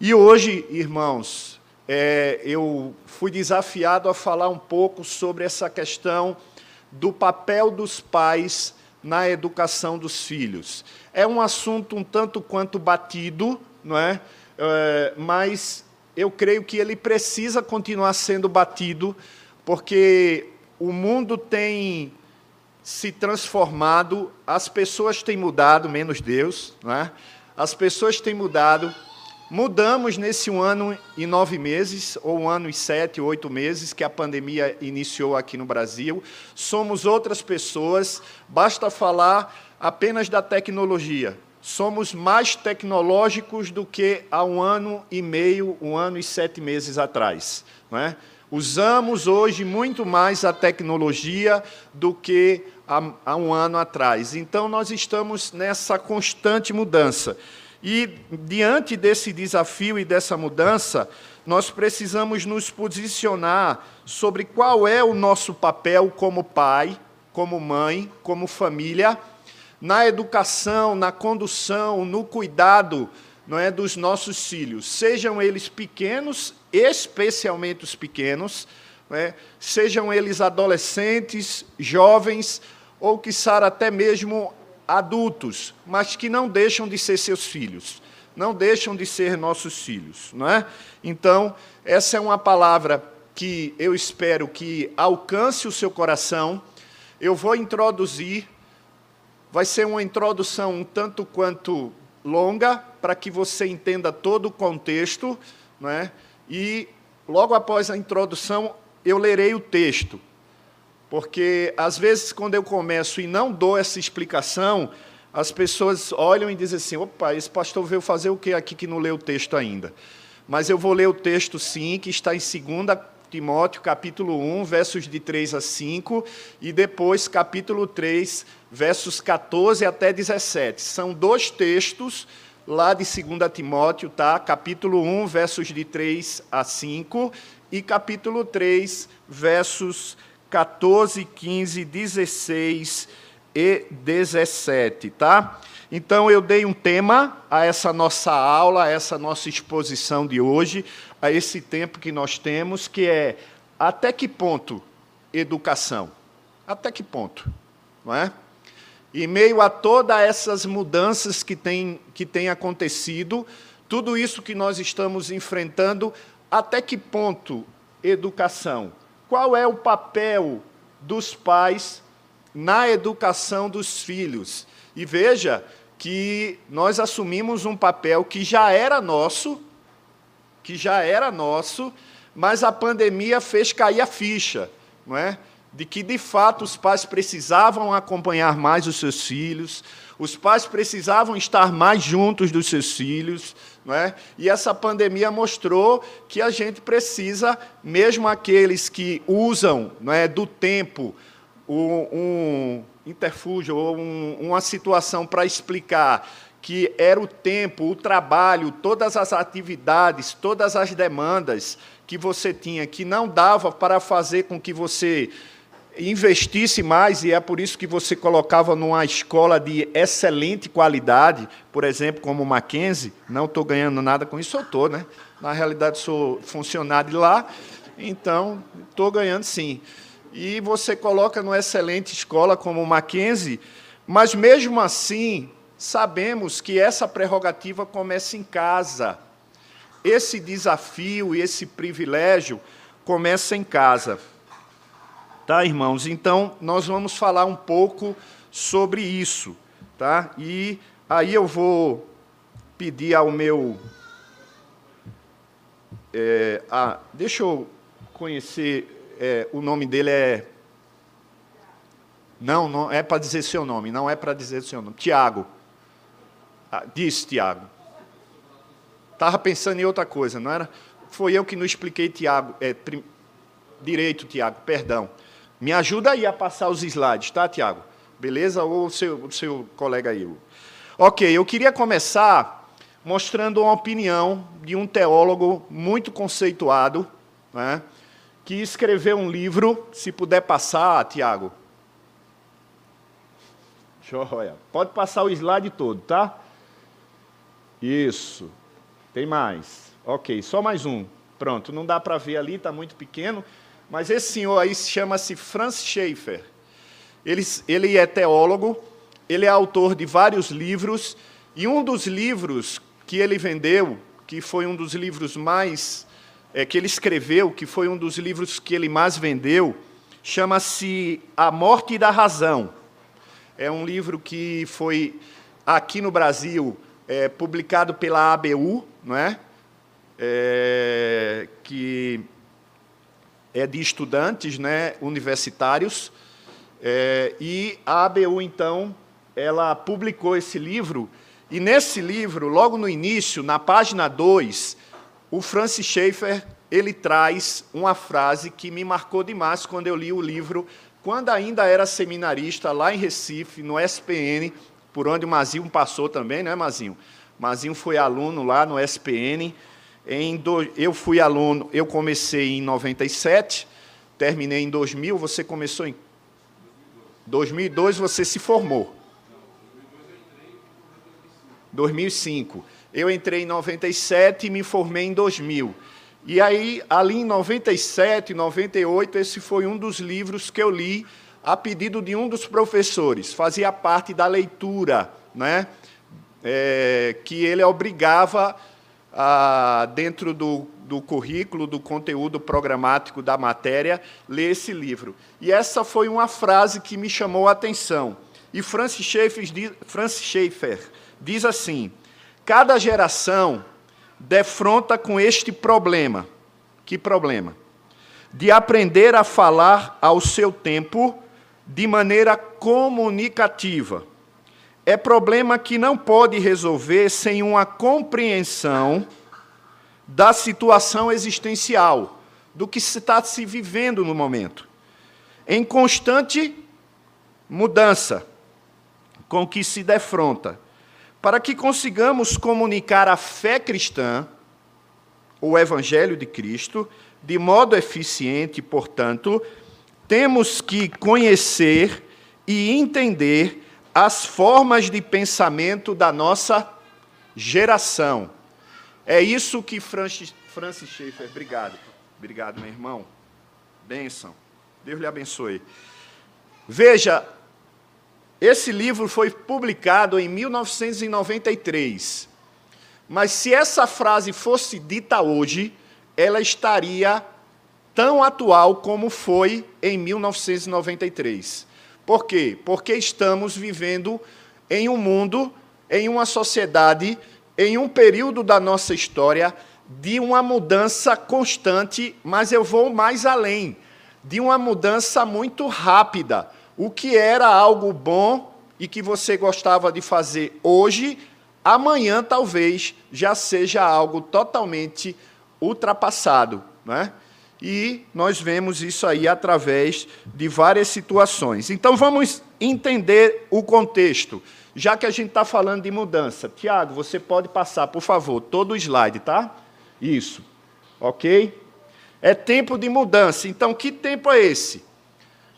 E hoje, irmãos, é, eu fui desafiado a falar um pouco sobre essa questão do papel dos pais na educação dos filhos. É um assunto um tanto quanto batido, não é? é mas eu creio que ele precisa continuar sendo batido, porque o mundo tem se transformado, as pessoas têm mudado, menos Deus, não é? as pessoas têm mudado, Mudamos nesse um ano e nove meses, ou um ano e sete, oito meses, que a pandemia iniciou aqui no Brasil. Somos outras pessoas, basta falar apenas da tecnologia. Somos mais tecnológicos do que há um ano e meio, um ano e sete meses atrás. Não é? Usamos hoje muito mais a tecnologia do que há, há um ano atrás. Então, nós estamos nessa constante mudança. E, diante desse desafio e dessa mudança, nós precisamos nos posicionar sobre qual é o nosso papel como pai, como mãe, como família, na educação, na condução, no cuidado não é, dos nossos filhos, sejam eles pequenos, especialmente os pequenos, é, sejam eles adolescentes, jovens, ou, quiçá, até mesmo adultos, mas que não deixam de ser seus filhos, não deixam de ser nossos filhos, não é? Então, essa é uma palavra que eu espero que alcance o seu coração. Eu vou introduzir, vai ser uma introdução um tanto quanto longa, para que você entenda todo o contexto, não é? E logo após a introdução, eu lerei o texto. Porque, às vezes, quando eu começo e não dou essa explicação, as pessoas olham e dizem assim: opa, esse pastor veio fazer o que aqui que não leu o texto ainda? Mas eu vou ler o texto, sim, que está em 2 Timóteo, capítulo 1, versos de 3 a 5, e depois capítulo 3, versos 14 até 17. São dois textos lá de 2 Timóteo, tá? Capítulo 1, versos de 3 a 5, e capítulo 3, versos 14, 15, 16 e 17, tá? Então eu dei um tema a essa nossa aula, a essa nossa exposição de hoje, a esse tempo que nós temos, que é até que ponto educação? Até que ponto? Não é? E meio a todas essas mudanças que têm que tem acontecido, tudo isso que nós estamos enfrentando, até que ponto educação? Qual é o papel dos pais na educação dos filhos. E veja que nós assumimos um papel que já era nosso, que já era nosso, mas a pandemia fez cair a ficha, não é? De que de fato os pais precisavam acompanhar mais os seus filhos, os pais precisavam estar mais juntos dos seus filhos, não é? E essa pandemia mostrou que a gente precisa, mesmo aqueles que usam não é, do tempo um, interfúgio ou um, uma situação para explicar que era o tempo, o trabalho, todas as atividades, todas as demandas que você tinha, que não dava para fazer com que você investisse mais, e é por isso que você colocava numa escola de excelente qualidade, por exemplo, como o Mackenzie, não estou ganhando nada com isso, eu estou, né? Na realidade, sou funcionário de lá, então estou ganhando sim. E você coloca numa excelente escola como o Mackenzie, mas mesmo assim, sabemos que essa prerrogativa começa em casa. Esse desafio e esse privilégio começa em casa. Tá, irmãos? Então, nós vamos falar um pouco sobre isso, tá? E aí eu vou pedir ao meu... É, deixa eu conhecer, é, o nome dele é... Não, não é para dizer seu nome, não é para dizer seu nome. Tiago. Ah, disse, Tiago. Estava pensando em outra coisa, não era? Foi eu que não expliquei, Tiago. É, prim... Direito, Tiago, perdão. Me ajuda aí a passar os slides, tá, Tiago? Beleza? Ou o seu, o seu colega aí? Ok, eu queria começar mostrando uma opinião de um teólogo muito conceituado, né, que escreveu um livro, se puder passar, Tiago. Joia. Pode passar o slide todo, tá? Isso. Tem mais. Ok, só mais um. Pronto, não dá para ver ali, está muito pequeno. Mas esse senhor aí chama-se Franz Schaeffer. Ele, ele é teólogo, ele é autor de vários livros, e um dos livros que ele vendeu, que foi um dos livros mais. É, que ele escreveu, que foi um dos livros que ele mais vendeu, chama-se A Morte da Razão. É um livro que foi, aqui no Brasil, é, publicado pela ABU, não é? é? que é de estudantes né, universitários, é, e a ABU, então, ela publicou esse livro, e nesse livro, logo no início, na página 2, o Francis Schaeffer, ele traz uma frase que me marcou demais quando eu li o livro, quando ainda era seminarista, lá em Recife, no SPN, por onde o Mazinho passou também, né, Mazinho? Mazinho foi aluno lá no SPN, do, eu fui aluno, eu comecei em 97, terminei em 2000, você começou em 2002, você se formou. 2005. Eu entrei em 97 e me formei em 2000. E aí, ali em 97, 98, esse foi um dos livros que eu li a pedido de um dos professores. Fazia parte da leitura, né? É, que ele obrigava ah, dentro do, do currículo, do conteúdo programático da matéria, ler esse livro. E essa foi uma frase que me chamou a atenção. E Francis Schaeffer, Francis Schaeffer diz assim: cada geração defronta com este problema. Que problema? De aprender a falar ao seu tempo de maneira comunicativa é problema que não pode resolver sem uma compreensão da situação existencial, do que está se vivendo no momento, em constante mudança com que se defronta, para que consigamos comunicar a fé cristã, o Evangelho de Cristo, de modo eficiente, portanto, temos que conhecer e entender as formas de pensamento da nossa geração. É isso que Francis, Francis Schaeffer, obrigado, obrigado, meu irmão, bênção, Deus lhe abençoe. Veja, esse livro foi publicado em 1993, mas se essa frase fosse dita hoje, ela estaria tão atual como foi em 1993. Por quê? Porque estamos vivendo em um mundo, em uma sociedade, em um período da nossa história de uma mudança constante, mas eu vou mais além, de uma mudança muito rápida. O que era algo bom e que você gostava de fazer hoje, amanhã talvez já seja algo totalmente ultrapassado, não é? E nós vemos isso aí através de várias situações. Então vamos entender o contexto, já que a gente está falando de mudança. Tiago, você pode passar, por favor, todo o slide, tá? Isso. Ok? É tempo de mudança. Então, que tempo é esse?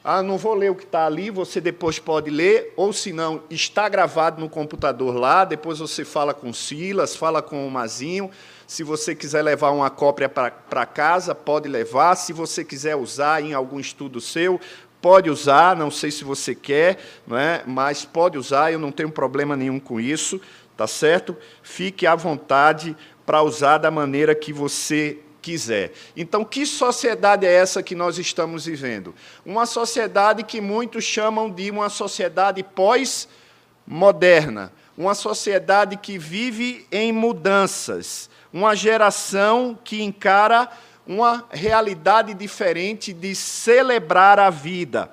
Ah, não vou ler o que está ali, você depois pode ler, ou se não, está gravado no computador lá, depois você fala com Silas, fala com o Mazinho, se você quiser levar uma cópia para casa, pode levar. Se você quiser usar em algum estudo seu, pode usar. Não sei se você quer, não é? mas pode usar. Eu não tenho problema nenhum com isso, tá certo? Fique à vontade para usar da maneira que você quiser. Então, que sociedade é essa que nós estamos vivendo? Uma sociedade que muitos chamam de uma sociedade pós-moderna, uma sociedade que vive em mudanças uma geração que encara uma realidade diferente de celebrar a vida.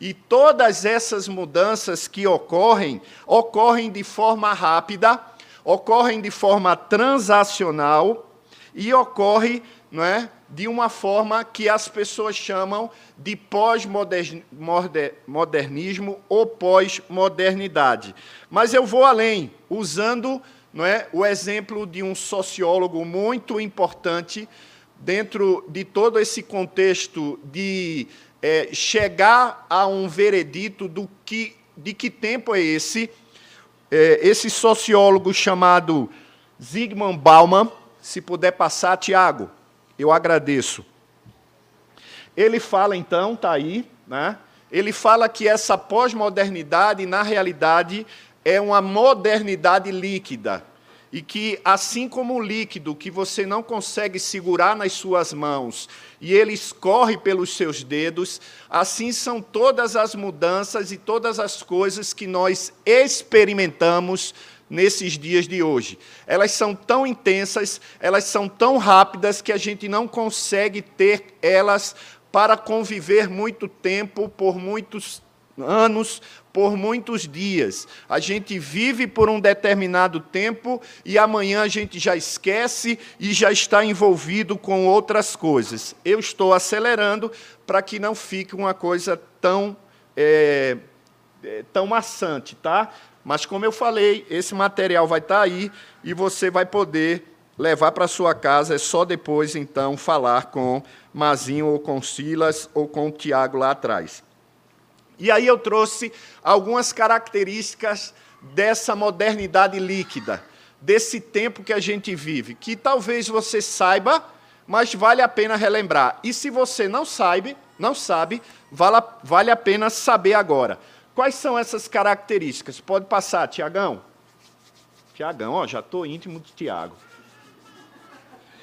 E todas essas mudanças que ocorrem, ocorrem de forma rápida, ocorrem de forma transacional e ocorre não é, de uma forma que as pessoas chamam de pós-modernismo ou pós-modernidade. Mas eu vou além, usando não é? o exemplo de um sociólogo muito importante dentro de todo esse contexto de é, chegar a um veredito do que, de que tempo é esse. É, esse sociólogo chamado Zygmunt Bauman, Se puder passar, Tiago, eu agradeço. Ele fala então, está aí, né? ele fala que essa pós-modernidade, na realidade, é uma modernidade líquida. E que, assim como o líquido que você não consegue segurar nas suas mãos e ele escorre pelos seus dedos, assim são todas as mudanças e todas as coisas que nós experimentamos nesses dias de hoje. Elas são tão intensas, elas são tão rápidas que a gente não consegue ter elas para conviver muito tempo, por muitos anos, por muitos dias. A gente vive por um determinado tempo e amanhã a gente já esquece e já está envolvido com outras coisas. Eu estou acelerando para que não fique uma coisa tão, é, é, tão maçante, tá? Mas, como eu falei, esse material vai estar aí e você vai poder levar para sua casa. É só depois, então, falar com Mazinho ou com Silas ou com o Tiago lá atrás. E aí eu trouxe algumas características dessa modernidade líquida, desse tempo que a gente vive, que talvez você saiba, mas vale a pena relembrar. E se você não sabe, não sabe, vale, vale a pena saber agora. Quais são essas características? Pode passar, Tiagão. Tiagão, ó, já estou íntimo de Tiago.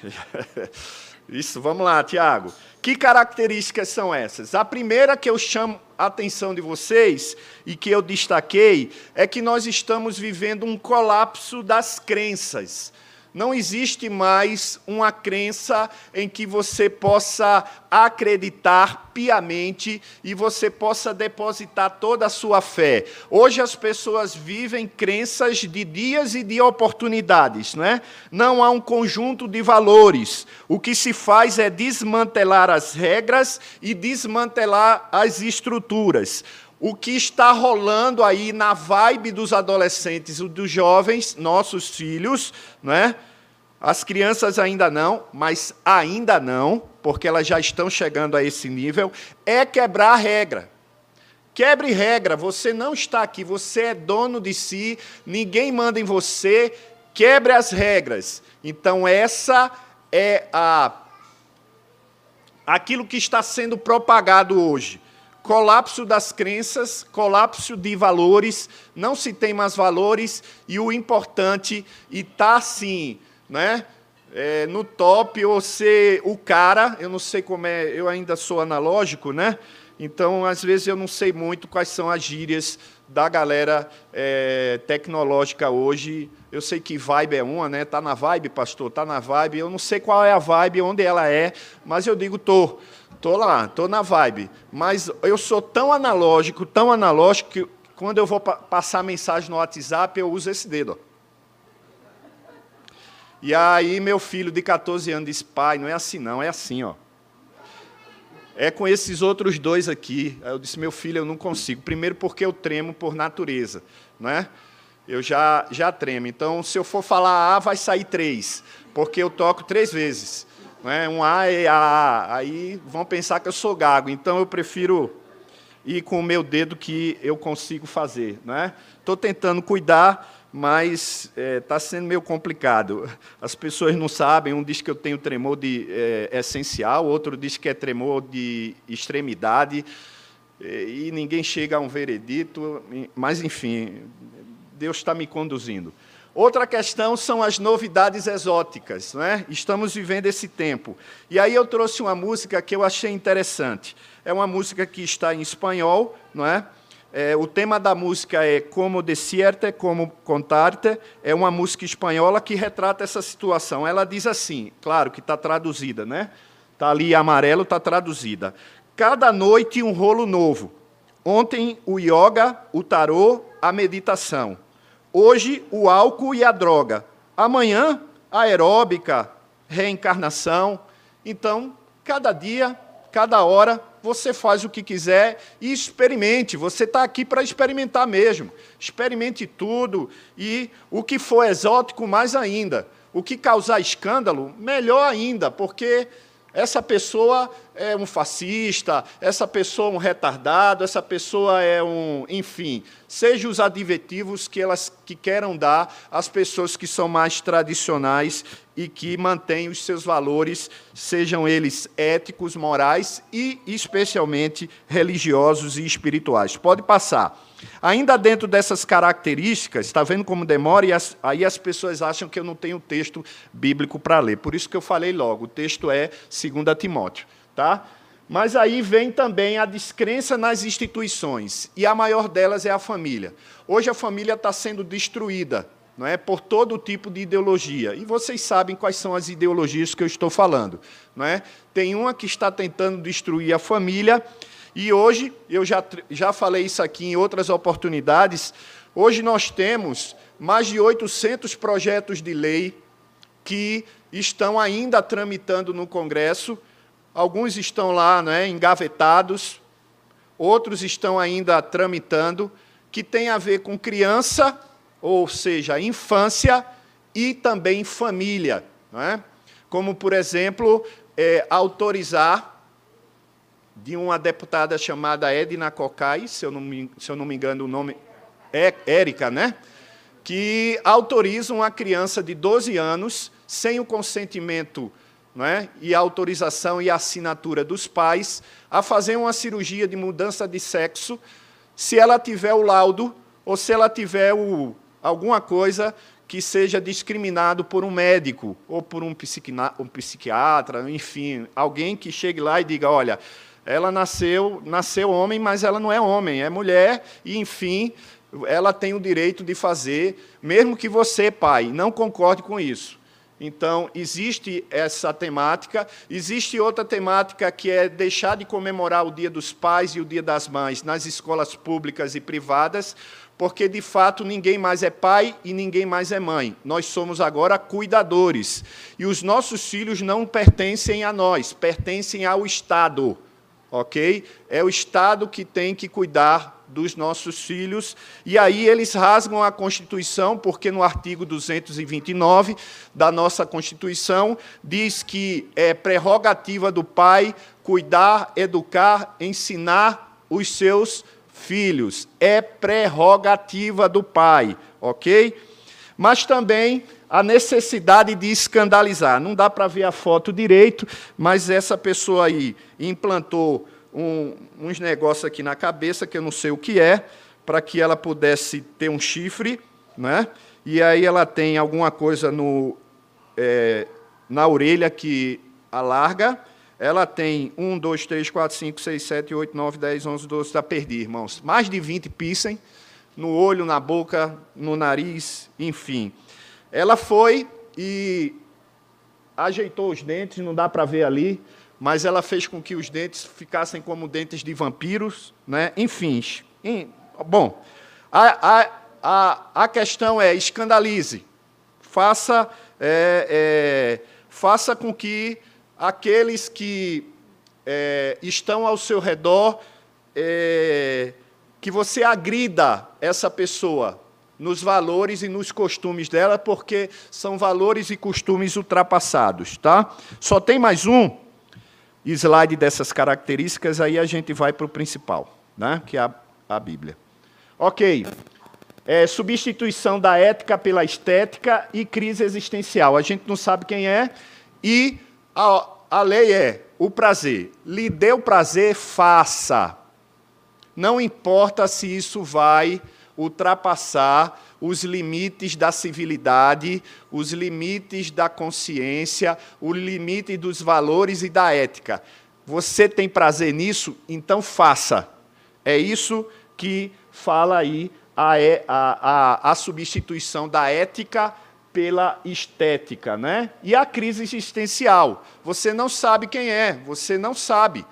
Isso, vamos lá, Tiago. Que características são essas? A primeira que eu chamo a atenção de vocês e que eu destaquei é que nós estamos vivendo um colapso das crenças. Não existe mais uma crença em que você possa acreditar piamente e você possa depositar toda a sua fé. Hoje as pessoas vivem crenças de dias e de oportunidades, não é? Não há um conjunto de valores. O que se faz é desmantelar as regras e desmantelar as estruturas o que está rolando aí na vibe dos adolescentes dos jovens, nossos filhos, não é? As crianças ainda não, mas ainda não, porque elas já estão chegando a esse nível, é quebrar a regra. Quebre regra, você não está aqui, você é dono de si, ninguém manda em você, quebre as regras. Então essa é a aquilo que está sendo propagado hoje. Colapso das crenças, colapso de valores, não se tem mais valores e o importante e tá assim, né? É, no top ou ser o cara, eu não sei como é, eu ainda sou analógico, né? Então, às vezes, eu não sei muito quais são as gírias da galera é, tecnológica hoje. Eu sei que vibe é uma, né? Tá na vibe, pastor, tá na vibe. Eu não sei qual é a vibe, onde ela é, mas eu digo tô, tô lá, tô na vibe. Mas eu sou tão analógico, tão analógico que quando eu vou pa passar mensagem no WhatsApp eu uso esse dedo. Ó. E aí meu filho de 14 anos disse, pai, não é assim não, é assim, ó. É com esses outros dois aqui. Aí eu disse, meu filho, eu não consigo. Primeiro porque eu tremo por natureza, não é? Eu já, já tremo. Então, se eu for falar A, vai sair três, porque eu toco três vezes. Não é? Um A e A. Aí vão pensar que eu sou gago. Então, eu prefiro ir com o meu dedo que eu consigo fazer. É? Estou tentando cuidar mas está é, tá sendo meio complicado. As pessoas não sabem, um diz que eu tenho tremor de é, essencial, outro diz que é tremor de extremidade, e ninguém chega a um veredito, mas, enfim, Deus está me conduzindo. Outra questão são as novidades exóticas. Né? Estamos vivendo esse tempo. E aí eu trouxe uma música que eu achei interessante. É uma música que está em espanhol, não é? É, o tema da música é Como Decirte, Como Contarte. É uma música espanhola que retrata essa situação. Ela diz assim, claro que está traduzida, né? Está ali amarelo, está traduzida. Cada noite um rolo novo. Ontem o yoga, o tarô, a meditação. Hoje o álcool e a droga. Amanhã aeróbica, reencarnação. Então, cada dia, cada hora, você faz o que quiser e experimente. Você está aqui para experimentar mesmo. Experimente tudo e o que for exótico, mais ainda. O que causar escândalo, melhor ainda, porque essa pessoa é um fascista, essa pessoa é um retardado, essa pessoa é um, enfim, sejam os adjetivos que elas que queiram dar às pessoas que são mais tradicionais e que mantêm os seus valores, sejam eles éticos, morais e especialmente religiosos e espirituais. Pode passar. Ainda dentro dessas características, está vendo como demora? E as, aí as pessoas acham que eu não tenho texto bíblico para ler. Por isso que eu falei logo, o texto é 2 Timóteo. Tá? Mas aí vem também a descrença nas instituições, e a maior delas é a família. Hoje a família está sendo destruída não é, por todo tipo de ideologia. E vocês sabem quais são as ideologias que eu estou falando. Não é? Tem uma que está tentando destruir a família, e hoje, eu já, já falei isso aqui em outras oportunidades, hoje nós temos mais de 800 projetos de lei que estão ainda tramitando no Congresso. Alguns estão lá né, engavetados, outros estão ainda tramitando, que tem a ver com criança, ou seja, infância, e também família. Não é? Como, por exemplo, é, autorizar de uma deputada chamada Edna Cocai, se eu não me, se eu não me engano o nome, é Érica, né? que autoriza uma criança de 12 anos, sem o consentimento é? e autorização e assinatura dos pais, a fazer uma cirurgia de mudança de sexo, se ela tiver o laudo ou se ela tiver o, alguma coisa que seja discriminado por um médico ou por um, um psiquiatra, enfim, alguém que chegue lá e diga, olha, ela nasceu, nasceu homem, mas ela não é homem, é mulher, e, enfim, ela tem o direito de fazer, mesmo que você, pai, não concorde com isso. Então, existe essa temática. Existe outra temática que é deixar de comemorar o Dia dos Pais e o Dia das Mães nas escolas públicas e privadas, porque, de fato, ninguém mais é pai e ninguém mais é mãe. Nós somos agora cuidadores. E os nossos filhos não pertencem a nós, pertencem ao Estado ok? É o Estado que tem que cuidar dos nossos filhos. E aí eles rasgam a Constituição, porque no artigo 229 da nossa Constituição diz que é prerrogativa do pai cuidar, educar, ensinar os seus filhos. É prerrogativa do pai, ok? Mas também a necessidade de escandalizar. Não dá para ver a foto direito, mas essa pessoa aí implantou um, uns negócios aqui na cabeça, que eu não sei o que é, para que ela pudesse ter um chifre, né? e aí ela tem alguma coisa no, é, na orelha que alarga, ela tem 1, 2, 3, 4, 5, 6, 7, 8, 9, 10, 11, 12, está perdido, irmãos. Mais de 20 piercing no olho, na boca, no nariz, enfim. Ela foi e ajeitou os dentes, não dá para ver ali, mas ela fez com que os dentes ficassem como dentes de vampiros, né? enfim. Bom, a, a, a, a questão é escandalize, faça, é, é, faça com que aqueles que é, estão ao seu redor, é, que você agrida essa pessoa, nos valores e nos costumes dela, porque são valores e costumes ultrapassados. Tá? Só tem mais um slide dessas características, aí a gente vai para o principal, né? que é a, a Bíblia. Ok. É, substituição da ética pela estética e crise existencial. A gente não sabe quem é, e a, a lei é o prazer. Lhe deu prazer, faça. Não importa se isso vai ultrapassar os limites da civilidade, os limites da consciência, o limite dos valores e da ética. Você tem prazer nisso? Então faça. É isso que fala aí a, a, a, a substituição da ética pela estética, né? E a crise existencial. Você não sabe quem é, você não sabe.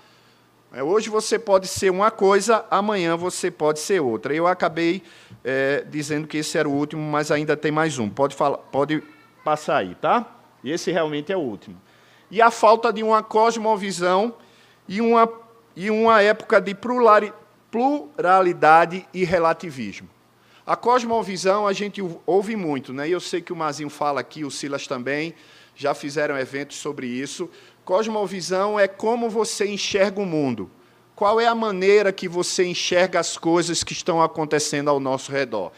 É, hoje você pode ser uma coisa, amanhã você pode ser outra. Eu acabei é, dizendo que esse era o último, mas ainda tem mais um. Pode, falar, pode passar aí, tá? Esse realmente é o último. E a falta de uma cosmovisão e uma, e uma época de pluralidade e relativismo. A cosmovisão a gente ouve muito, né? Eu sei que o Mazinho fala aqui, o Silas também, já fizeram eventos sobre isso. Cosmovisão é como você enxerga o mundo. Qual é a maneira que você enxerga as coisas que estão acontecendo ao nosso redor?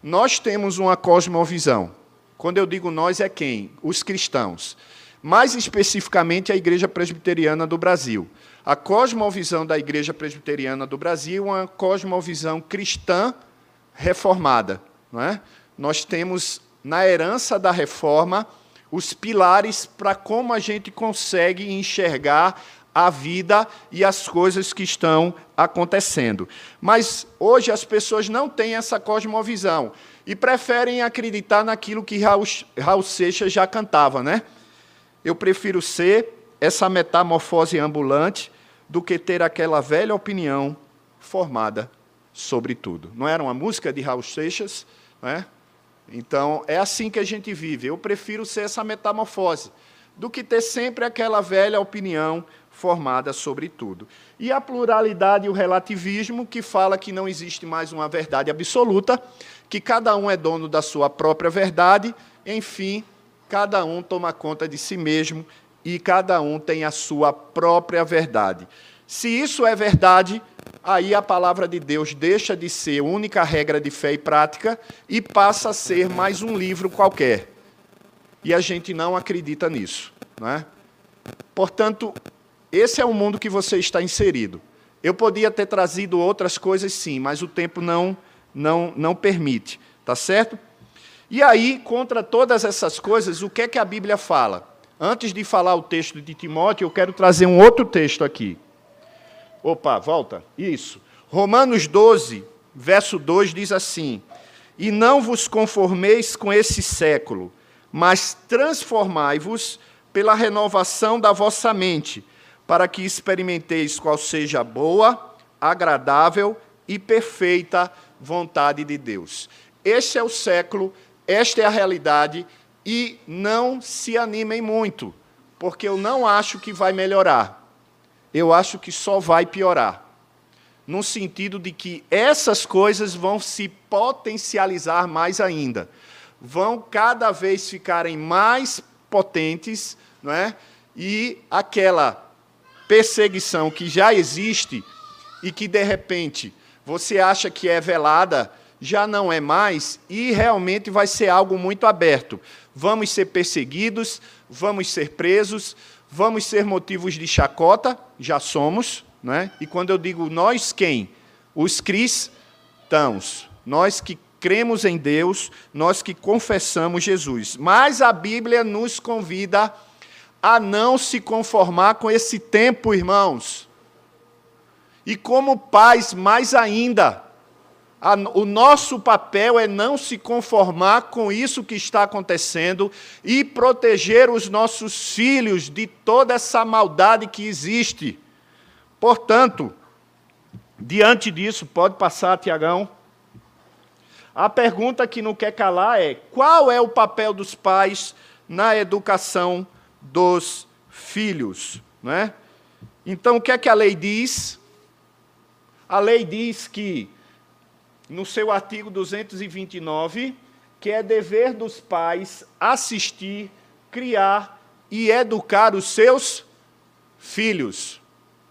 Nós temos uma cosmovisão. Quando eu digo nós, é quem? Os cristãos. Mais especificamente, a Igreja Presbiteriana do Brasil. A cosmovisão da Igreja Presbiteriana do Brasil é uma cosmovisão cristã reformada. Não é? Nós temos, na herança da reforma, os pilares para como a gente consegue enxergar a vida e as coisas que estão acontecendo. Mas hoje as pessoas não têm essa cosmovisão e preferem acreditar naquilo que Raul, Seixas já cantava, né? Eu prefiro ser essa metamorfose ambulante do que ter aquela velha opinião formada sobre tudo. Não era uma música de Raul Seixas, né? Então, é assim que a gente vive. Eu prefiro ser essa metamorfose do que ter sempre aquela velha opinião formada sobre tudo. E a pluralidade e o relativismo, que fala que não existe mais uma verdade absoluta, que cada um é dono da sua própria verdade, enfim, cada um toma conta de si mesmo e cada um tem a sua própria verdade. Se isso é verdade, aí a palavra de Deus deixa de ser única regra de fé e prática e passa a ser mais um livro qualquer. E a gente não acredita nisso. Não é? Portanto, esse é o mundo que você está inserido. Eu podia ter trazido outras coisas, sim, mas o tempo não, não, não permite. Tá certo? E aí, contra todas essas coisas, o que é que a Bíblia fala? Antes de falar o texto de Timóteo, eu quero trazer um outro texto aqui. Opa, volta. Isso. Romanos 12, verso 2 diz assim: E não vos conformeis com esse século, mas transformai-vos pela renovação da vossa mente para que experimenteis qual seja a boa, agradável e perfeita vontade de Deus. Este é o século, esta é a realidade, e não se animem muito, porque eu não acho que vai melhorar. Eu acho que só vai piorar. No sentido de que essas coisas vão se potencializar mais ainda. Vão cada vez ficarem mais potentes, não é? E aquela perseguição que já existe e que, de repente, você acha que é velada, já não é mais e realmente vai ser algo muito aberto. Vamos ser perseguidos, vamos ser presos, vamos ser motivos de chacota, já somos, não é? E quando eu digo nós, quem? Os cristãos, nós que cremos em Deus, nós que confessamos Jesus. Mas a Bíblia nos convida a não se conformar com esse tempo, irmãos. E como pais, mais ainda, o nosso papel é não se conformar com isso que está acontecendo e proteger os nossos filhos de toda essa maldade que existe. Portanto, diante disso, pode passar, Tiagão. A pergunta que não quer calar é: qual é o papel dos pais na educação dos filhos. Não é? Então, o que é que a lei diz? A lei diz que, no seu artigo 229, que é dever dos pais assistir, criar e educar os seus filhos.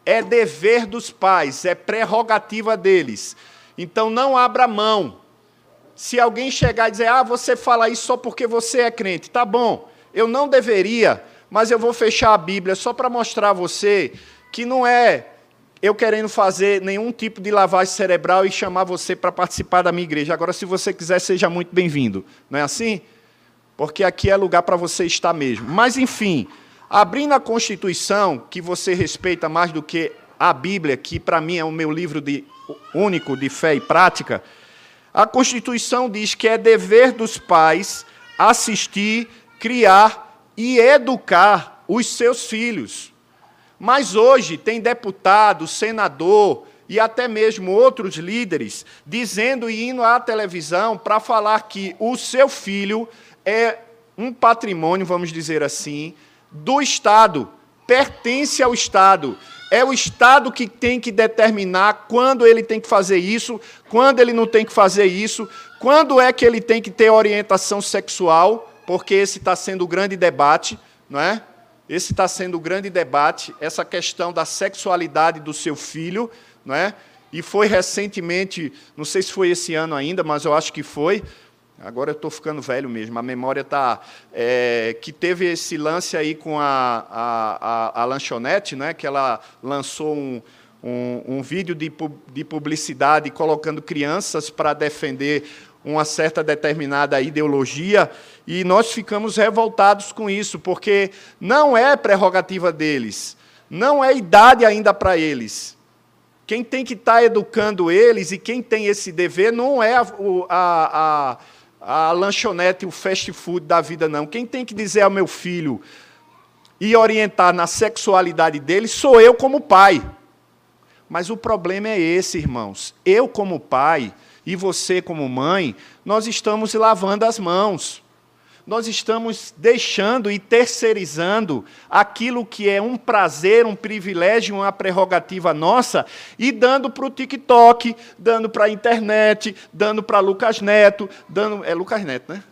É dever dos pais, é prerrogativa deles. Então não abra mão. Se alguém chegar e dizer, ah, você fala isso só porque você é crente, tá bom, eu não deveria mas eu vou fechar a Bíblia só para mostrar a você que não é eu querendo fazer nenhum tipo de lavagem cerebral e chamar você para participar da minha igreja. Agora, se você quiser, seja muito bem-vindo. Não é assim? Porque aqui é lugar para você estar mesmo. Mas, enfim, abrindo a Constituição, que você respeita mais do que a Bíblia, que para mim é o meu livro de, único de fé e prática, a Constituição diz que é dever dos pais assistir, criar e educar os seus filhos. Mas hoje tem deputado, senador e até mesmo outros líderes dizendo e indo à televisão para falar que o seu filho é um patrimônio, vamos dizer assim, do Estado, pertence ao Estado. É o Estado que tem que determinar quando ele tem que fazer isso, quando ele não tem que fazer isso, quando é que ele tem que ter orientação sexual porque esse está sendo o grande debate, não é? Esse está sendo o grande debate, essa questão da sexualidade do seu filho, não é? E foi recentemente, não sei se foi esse ano ainda, mas eu acho que foi. Agora eu estou ficando velho mesmo, a memória está. É, que teve esse lance aí com a, a, a, a lanchonete, né, que ela lançou um, um, um vídeo de, de publicidade colocando crianças para defender uma certa determinada ideologia, e nós ficamos revoltados com isso, porque não é prerrogativa deles, não é idade ainda para eles. Quem tem que estar tá educando eles e quem tem esse dever não é a, a, a, a lanchonete, o fast food da vida, não. Quem tem que dizer ao meu filho e orientar na sexualidade dele sou eu como pai. Mas o problema é esse, irmãos. Eu, como pai, e você, como mãe, nós estamos lavando as mãos. Nós estamos deixando e terceirizando aquilo que é um prazer, um privilégio, uma prerrogativa nossa, e dando para o TikTok, dando para a internet, dando para Lucas Neto, dando. É Lucas Neto, né?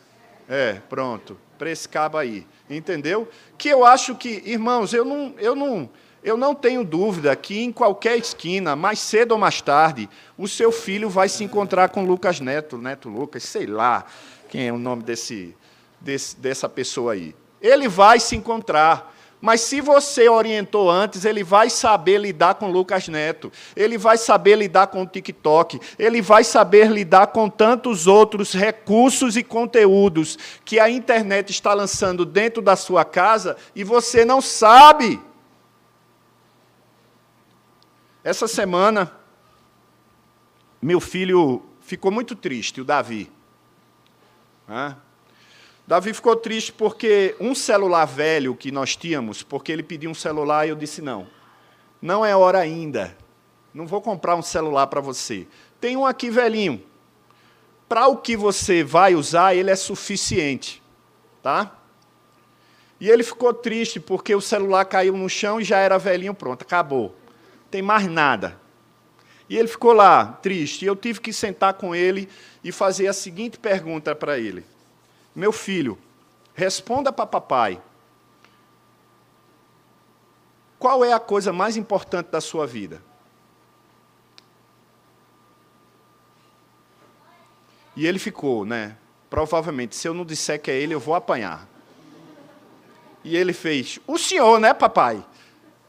É, pronto. Para esse cabo aí. Entendeu? Que eu acho que, irmãos, eu não, eu não, eu não tenho dúvida que em qualquer esquina, mais cedo ou mais tarde, o seu filho vai se encontrar com Lucas Neto, Neto Lucas, sei lá quem é o nome desse, desse, dessa pessoa aí. Ele vai se encontrar. Mas se você orientou antes, ele vai saber lidar com Lucas Neto, ele vai saber lidar com o TikTok, ele vai saber lidar com tantos outros recursos e conteúdos que a internet está lançando dentro da sua casa e você não sabe. Essa semana, meu filho ficou muito triste, o Davi. Davi ficou triste porque um celular velho que nós tínhamos, porque ele pediu um celular e eu disse: não, não é hora ainda. Não vou comprar um celular para você. Tem um aqui velhinho. Para o que você vai usar, ele é suficiente. Tá? E ele ficou triste porque o celular caiu no chão e já era velhinho, pronto, acabou tem mais nada. E ele ficou lá, triste. E eu tive que sentar com ele e fazer a seguinte pergunta para ele: Meu filho, responda para papai. Qual é a coisa mais importante da sua vida? E ele ficou, né? Provavelmente, se eu não disser que é ele, eu vou apanhar. E ele fez: O senhor, né, papai?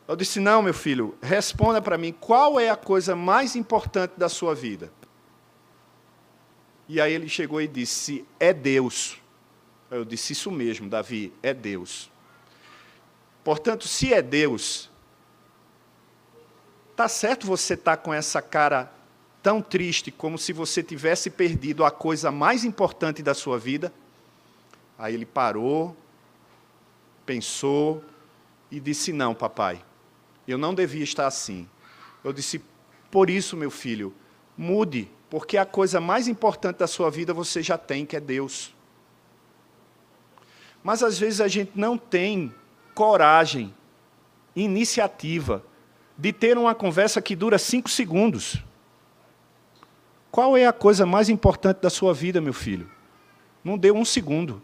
Eu disse: Não, meu filho, responda para mim qual é a coisa mais importante da sua vida. E aí ele chegou e disse: É Deus. Eu disse: Isso mesmo, Davi, é Deus. Portanto, se é Deus, tá certo você estar tá com essa cara tão triste como se você tivesse perdido a coisa mais importante da sua vida? Aí ele parou, pensou e disse: Não, papai, eu não devia estar assim. Eu disse: Por isso, meu filho, mude, porque a coisa mais importante da sua vida você já tem, que é Deus. Mas às vezes a gente não tem coragem, iniciativa, de ter uma conversa que dura cinco segundos. Qual é a coisa mais importante da sua vida, meu filho? Não deu um segundo.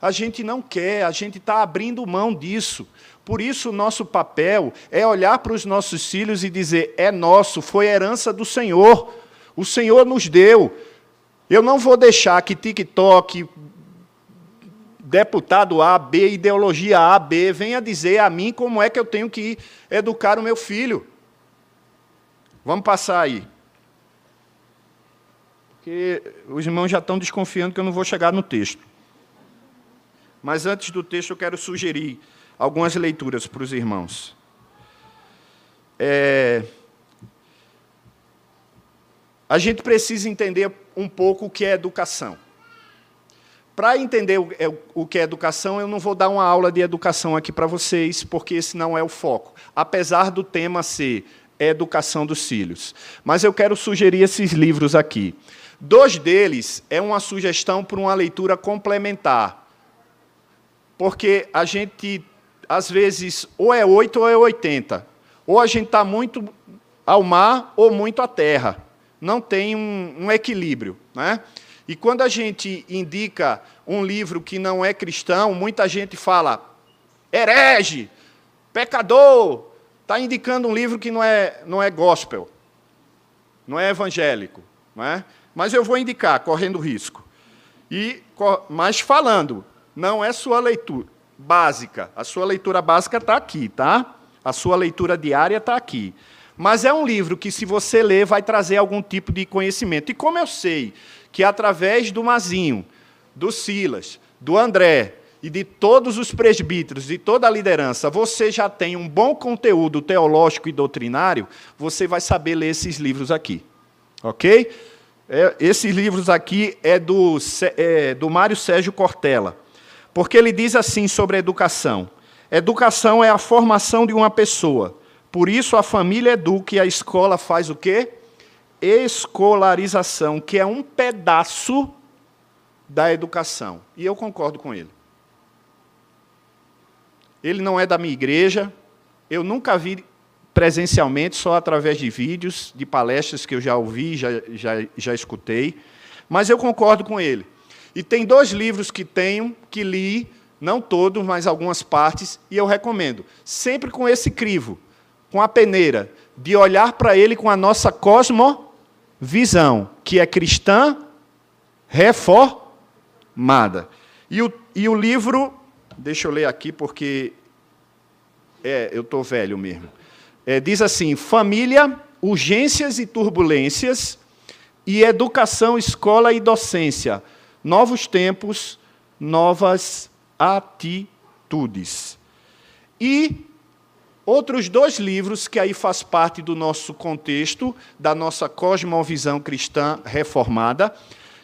A gente não quer, a gente está abrindo mão disso. Por isso, o nosso papel é olhar para os nossos filhos e dizer: é nosso, foi herança do Senhor. O Senhor nos deu. Eu não vou deixar que TikTok, deputado A, B, ideologia A, B, venha dizer a mim como é que eu tenho que educar o meu filho. Vamos passar aí. Porque os irmãos já estão desconfiando que eu não vou chegar no texto. Mas antes do texto, eu quero sugerir algumas leituras para os irmãos. É... A gente precisa entender um pouco o que é educação. Para entender é, o que é educação, eu não vou dar uma aula de educação aqui para vocês, porque esse não é o foco. Apesar do tema ser educação dos filhos. Mas eu quero sugerir esses livros aqui. Dois deles é uma sugestão para uma leitura complementar porque a gente, às vezes, ou é 8 ou é 80. Ou a gente está muito ao mar ou muito à terra. Não tem um, um equilíbrio. Né? E quando a gente indica um livro que não é cristão, muita gente fala herege, pecador, está indicando um livro que não é, não é gospel, não é evangélico. Não é? Mas eu vou indicar, correndo risco. E, mas falando, não é sua leitura básica. A sua leitura básica está aqui, tá? A sua leitura diária está aqui. Mas é um livro que, se você ler, vai trazer algum tipo de conhecimento. E como eu sei que através do Mazinho, do Silas, do André e de todos os presbíteros, de toda a liderança, você já tem um bom conteúdo teológico e doutrinário, você vai saber ler esses livros aqui. Ok? É, esses livros aqui é do, é do Mário Sérgio Cortella. Porque ele diz assim sobre a educação: educação é a formação de uma pessoa. Por isso a família educa e a escola faz o quê? Escolarização, que é um pedaço da educação. E eu concordo com ele. Ele não é da minha igreja, eu nunca vi presencialmente, só através de vídeos, de palestras que eu já ouvi, já, já, já escutei, mas eu concordo com ele. E tem dois livros que tenho, que li, não todos, mas algumas partes, e eu recomendo. Sempre com esse crivo, com a peneira, de olhar para ele com a nossa cosmovisão, que é cristã reformada. E o, e o livro, deixa eu ler aqui porque é, eu estou velho mesmo. É, diz assim: Família, urgências e turbulências, e educação, escola e docência novos tempos, novas atitudes. E outros dois livros que aí faz parte do nosso contexto, da nossa cosmovisão cristã reformada,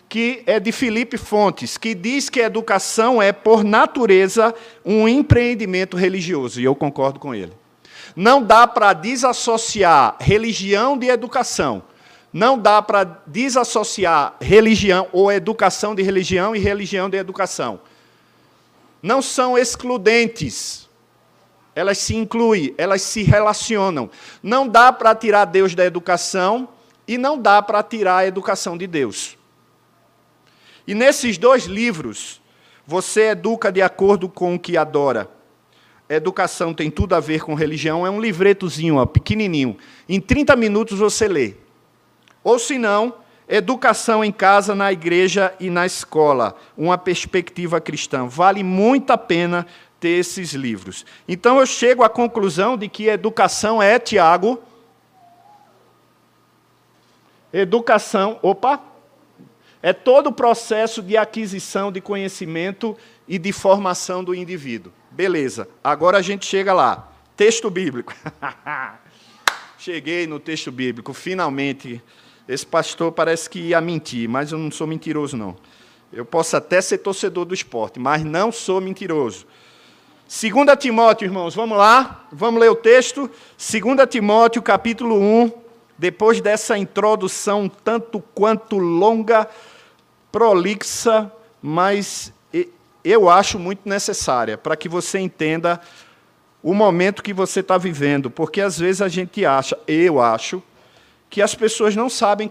que é de Felipe Fontes, que diz que a educação é, por natureza, um empreendimento religioso, e eu concordo com ele. Não dá para desassociar religião de educação. Não dá para desassociar religião ou educação de religião e religião de educação. Não são excludentes. Elas se incluem, elas se relacionam. Não dá para tirar Deus da educação e não dá para tirar a educação de Deus. E nesses dois livros, você educa de acordo com o que adora. Educação tem tudo a ver com religião, é um livretozinho, ó, pequenininho. Em 30 minutos você lê. Ou se não, educação em casa, na igreja e na escola, uma perspectiva cristã. Vale muito a pena ter esses livros. Então eu chego à conclusão de que educação é, Tiago, educação, opa, é todo o processo de aquisição de conhecimento e de formação do indivíduo. Beleza, agora a gente chega lá. Texto bíblico. Cheguei no texto bíblico, finalmente. Esse pastor parece que ia mentir, mas eu não sou mentiroso, não. Eu posso até ser torcedor do esporte, mas não sou mentiroso. 2 Timóteo, irmãos, vamos lá, vamos ler o texto. 2 Timóteo, capítulo 1, depois dessa introdução tanto quanto longa, prolixa, mas eu acho muito necessária, para que você entenda o momento que você está vivendo, porque às vezes a gente acha, eu acho, que as pessoas não sabem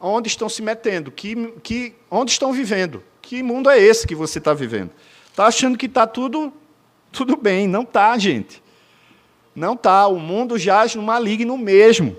onde estão se metendo, que, que, onde estão vivendo. Que mundo é esse que você está vivendo? Está achando que está tudo, tudo bem. Não está, gente. Não está. O mundo jaz no maligno mesmo.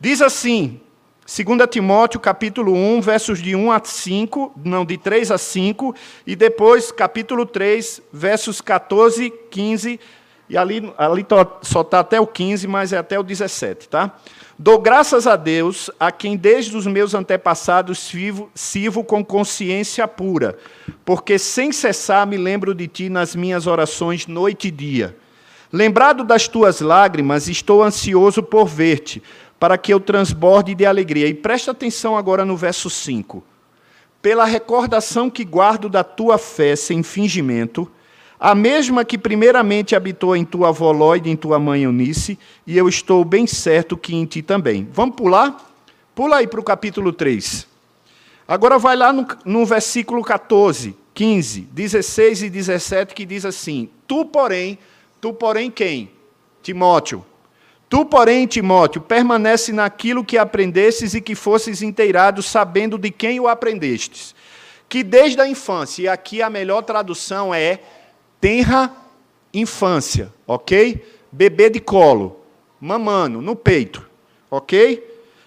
Diz assim, 2 Timóteo, capítulo 1, versos de 1 a 5, não, de 3 a 5, e depois, capítulo 3, versos 14, 15 e ali, ali só está até o 15, mas é até o 17, tá? Dou graças a Deus, a quem desde os meus antepassados sirvo, sirvo com consciência pura, porque sem cessar me lembro de ti nas minhas orações noite e dia. Lembrado das tuas lágrimas, estou ansioso por ver-te, para que eu transborde de alegria. E presta atenção agora no verso 5. Pela recordação que guardo da tua fé sem fingimento, a mesma que primeiramente habitou em tua avó Lloyd, em tua mãe Eunice, e eu estou bem certo que em ti também. Vamos pular? Pula aí para o capítulo 3. Agora vai lá no, no versículo 14, 15, 16 e 17, que diz assim: Tu, porém, tu, porém, quem? Timóteo. Tu, porém, Timóteo, permanece naquilo que aprendestes e que fosses inteirado, sabendo de quem o aprendestes. Que desde a infância, e aqui a melhor tradução é tenra infância, ok? Bebê de colo, mamando, no peito, ok?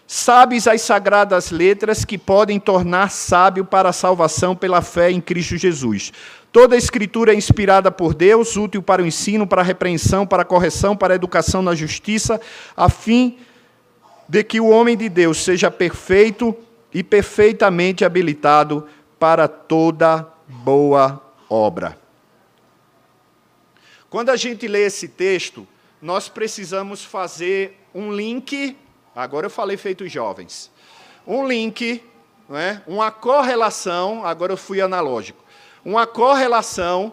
Sabes as sagradas letras que podem tornar sábio para a salvação pela fé em Cristo Jesus. Toda a escritura é inspirada por Deus, útil para o ensino, para a repreensão, para a correção, para a educação na justiça, a fim de que o homem de Deus seja perfeito e perfeitamente habilitado para toda boa obra. Quando a gente lê esse texto, nós precisamos fazer um link Agora eu falei feito jovens. Um link, não é? uma correlação, agora eu fui analógico, uma correlação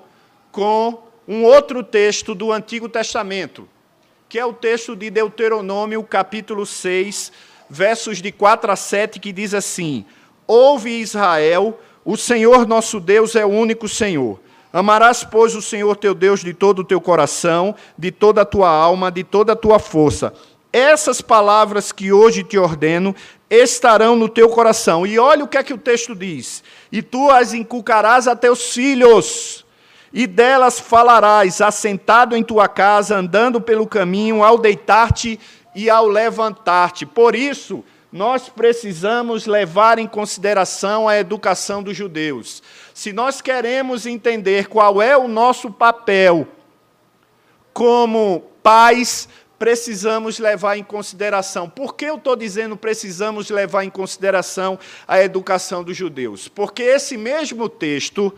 com um outro texto do Antigo Testamento, que é o texto de Deuteronômio, capítulo 6, versos de 4 a 7, que diz assim: Ouve Israel, o Senhor nosso Deus é o único Senhor. Amarás, pois, o Senhor teu Deus de todo o teu coração, de toda a tua alma, de toda a tua força essas palavras que hoje te ordeno estarão no teu coração. E olha o que é que o texto diz: E tu as inculcarás a teus filhos, e delas falarás, assentado em tua casa, andando pelo caminho, ao deitar-te e ao levantar-te. Por isso, nós precisamos levar em consideração a educação dos judeus. Se nós queremos entender qual é o nosso papel como pais, precisamos levar em consideração. Por que eu estou dizendo precisamos levar em consideração a educação dos judeus? Porque esse mesmo texto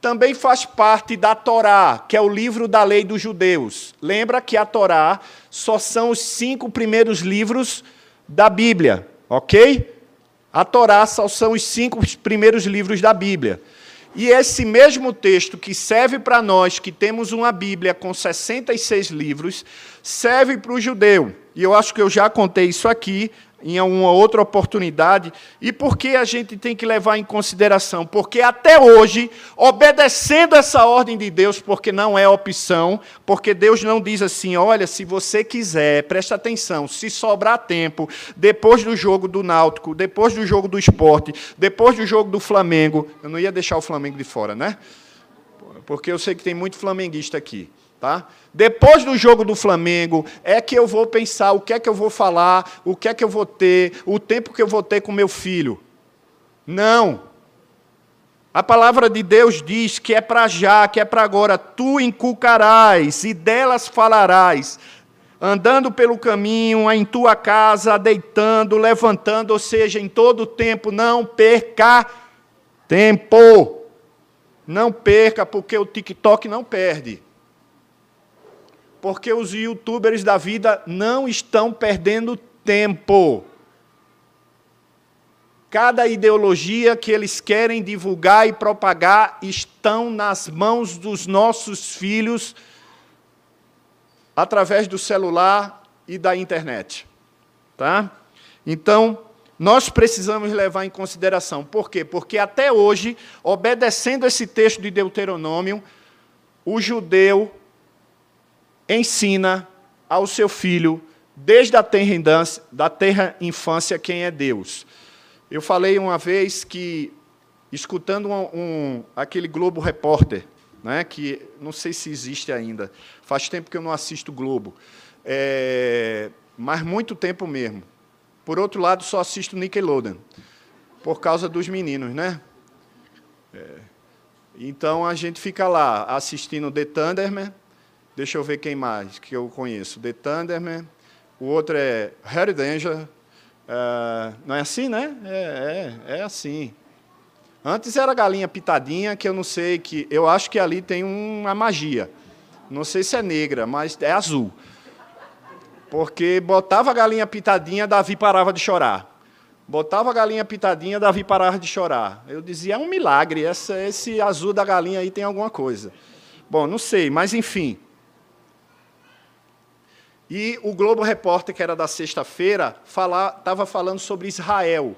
também faz parte da Torá, que é o livro da lei dos judeus. Lembra que a Torá só são os cinco primeiros livros da Bíblia, ok? A Torá só são os cinco primeiros livros da Bíblia. E esse mesmo texto que serve para nós, que temos uma Bíblia com 66 livros, serve para o judeu. E eu acho que eu já contei isso aqui em uma outra oportunidade. E por que a gente tem que levar em consideração? Porque até hoje, obedecendo essa ordem de Deus, porque não é opção, porque Deus não diz assim: olha, se você quiser, presta atenção, se sobrar tempo, depois do jogo do Náutico, depois do jogo do esporte, depois do jogo do Flamengo, eu não ia deixar o Flamengo de fora, né? Porque eu sei que tem muito flamenguista aqui. Tá? Depois do jogo do Flamengo, é que eu vou pensar o que é que eu vou falar, o que é que eu vou ter, o tempo que eu vou ter com meu filho. Não. A palavra de Deus diz que é para já, que é para agora. Tu inculcarás e delas falarás, andando pelo caminho, em tua casa, deitando, levantando, ou seja, em todo o tempo. Não perca tempo. Não perca, porque o TikTok não perde porque os youtubers da vida não estão perdendo tempo. Cada ideologia que eles querem divulgar e propagar estão nas mãos dos nossos filhos através do celular e da internet. Tá? Então, nós precisamos levar em consideração. Por quê? Porque até hoje, obedecendo esse texto de Deuteronômio, o judeu ensina ao seu filho, desde a terra, da terra infância, quem é Deus. Eu falei uma vez que, escutando um, um, aquele Globo Repórter, né, que não sei se existe ainda, faz tempo que eu não assisto Globo, é, mas muito tempo mesmo. Por outro lado, só assisto Nickelodeon, por causa dos meninos, né? É, então a gente fica lá assistindo The Thunderman, Deixa eu ver quem mais que eu conheço. The Thunderman. O outro é Harry Danger. Uh, não é assim, né? É, é, é assim. Antes era galinha pitadinha, que eu não sei que. Eu acho que ali tem uma magia. Não sei se é negra, mas é azul. Porque botava a galinha pitadinha, Davi parava de chorar. Botava a galinha pitadinha, Davi parava de chorar. Eu dizia, é um milagre, essa, esse azul da galinha aí tem alguma coisa. Bom, não sei, mas enfim. E o Globo Repórter, que era da sexta-feira, estava falando sobre Israel.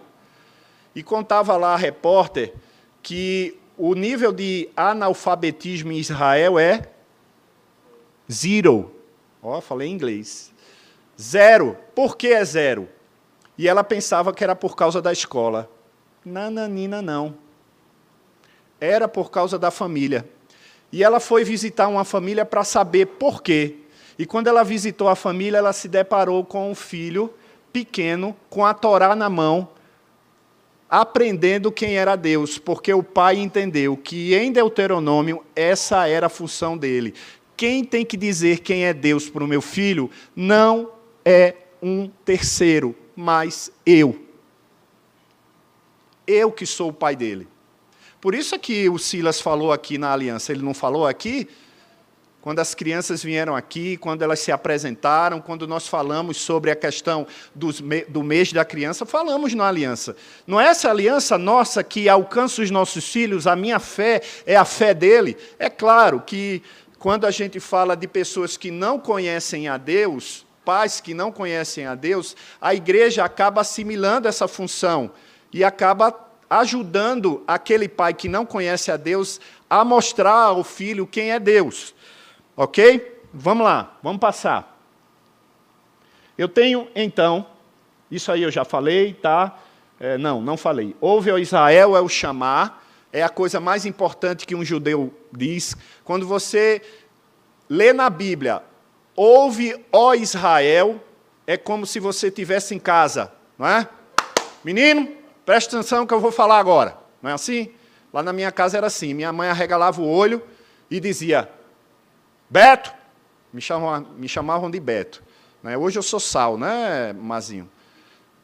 E contava lá a repórter que o nível de analfabetismo em Israel é zero. Ó, oh, falei em inglês. Zero. Por que é zero? E ela pensava que era por causa da escola. Nananina, não. Era por causa da família. E ela foi visitar uma família para saber por quê. E quando ela visitou a família, ela se deparou com um filho pequeno, com a Torá na mão, aprendendo quem era Deus, porque o pai entendeu que em Deuteronômio essa era a função dele. Quem tem que dizer quem é Deus para o meu filho não é um terceiro, mas eu. Eu que sou o pai dele. Por isso é que o Silas falou aqui na aliança, ele não falou aqui? Quando as crianças vieram aqui, quando elas se apresentaram, quando nós falamos sobre a questão do mês da criança, falamos na aliança. Não é essa aliança nossa que alcança os nossos filhos, a minha fé é a fé dele? É claro que quando a gente fala de pessoas que não conhecem a Deus, pais que não conhecem a Deus, a igreja acaba assimilando essa função e acaba ajudando aquele pai que não conhece a Deus a mostrar ao filho quem é Deus. Ok? Vamos lá, vamos passar. Eu tenho, então, isso aí eu já falei, tá? É, não, não falei. Ouve, ó Israel, é o chamar, é a coisa mais importante que um judeu diz. Quando você lê na Bíblia, ouve, ó Israel, é como se você estivesse em casa, não é? Menino, presta atenção que eu vou falar agora. Não é assim? Lá na minha casa era assim: minha mãe arregalava o olho e dizia: Beto! Me chamavam, me chamavam de Beto. Né? Hoje eu sou Sal, né, Mazinho?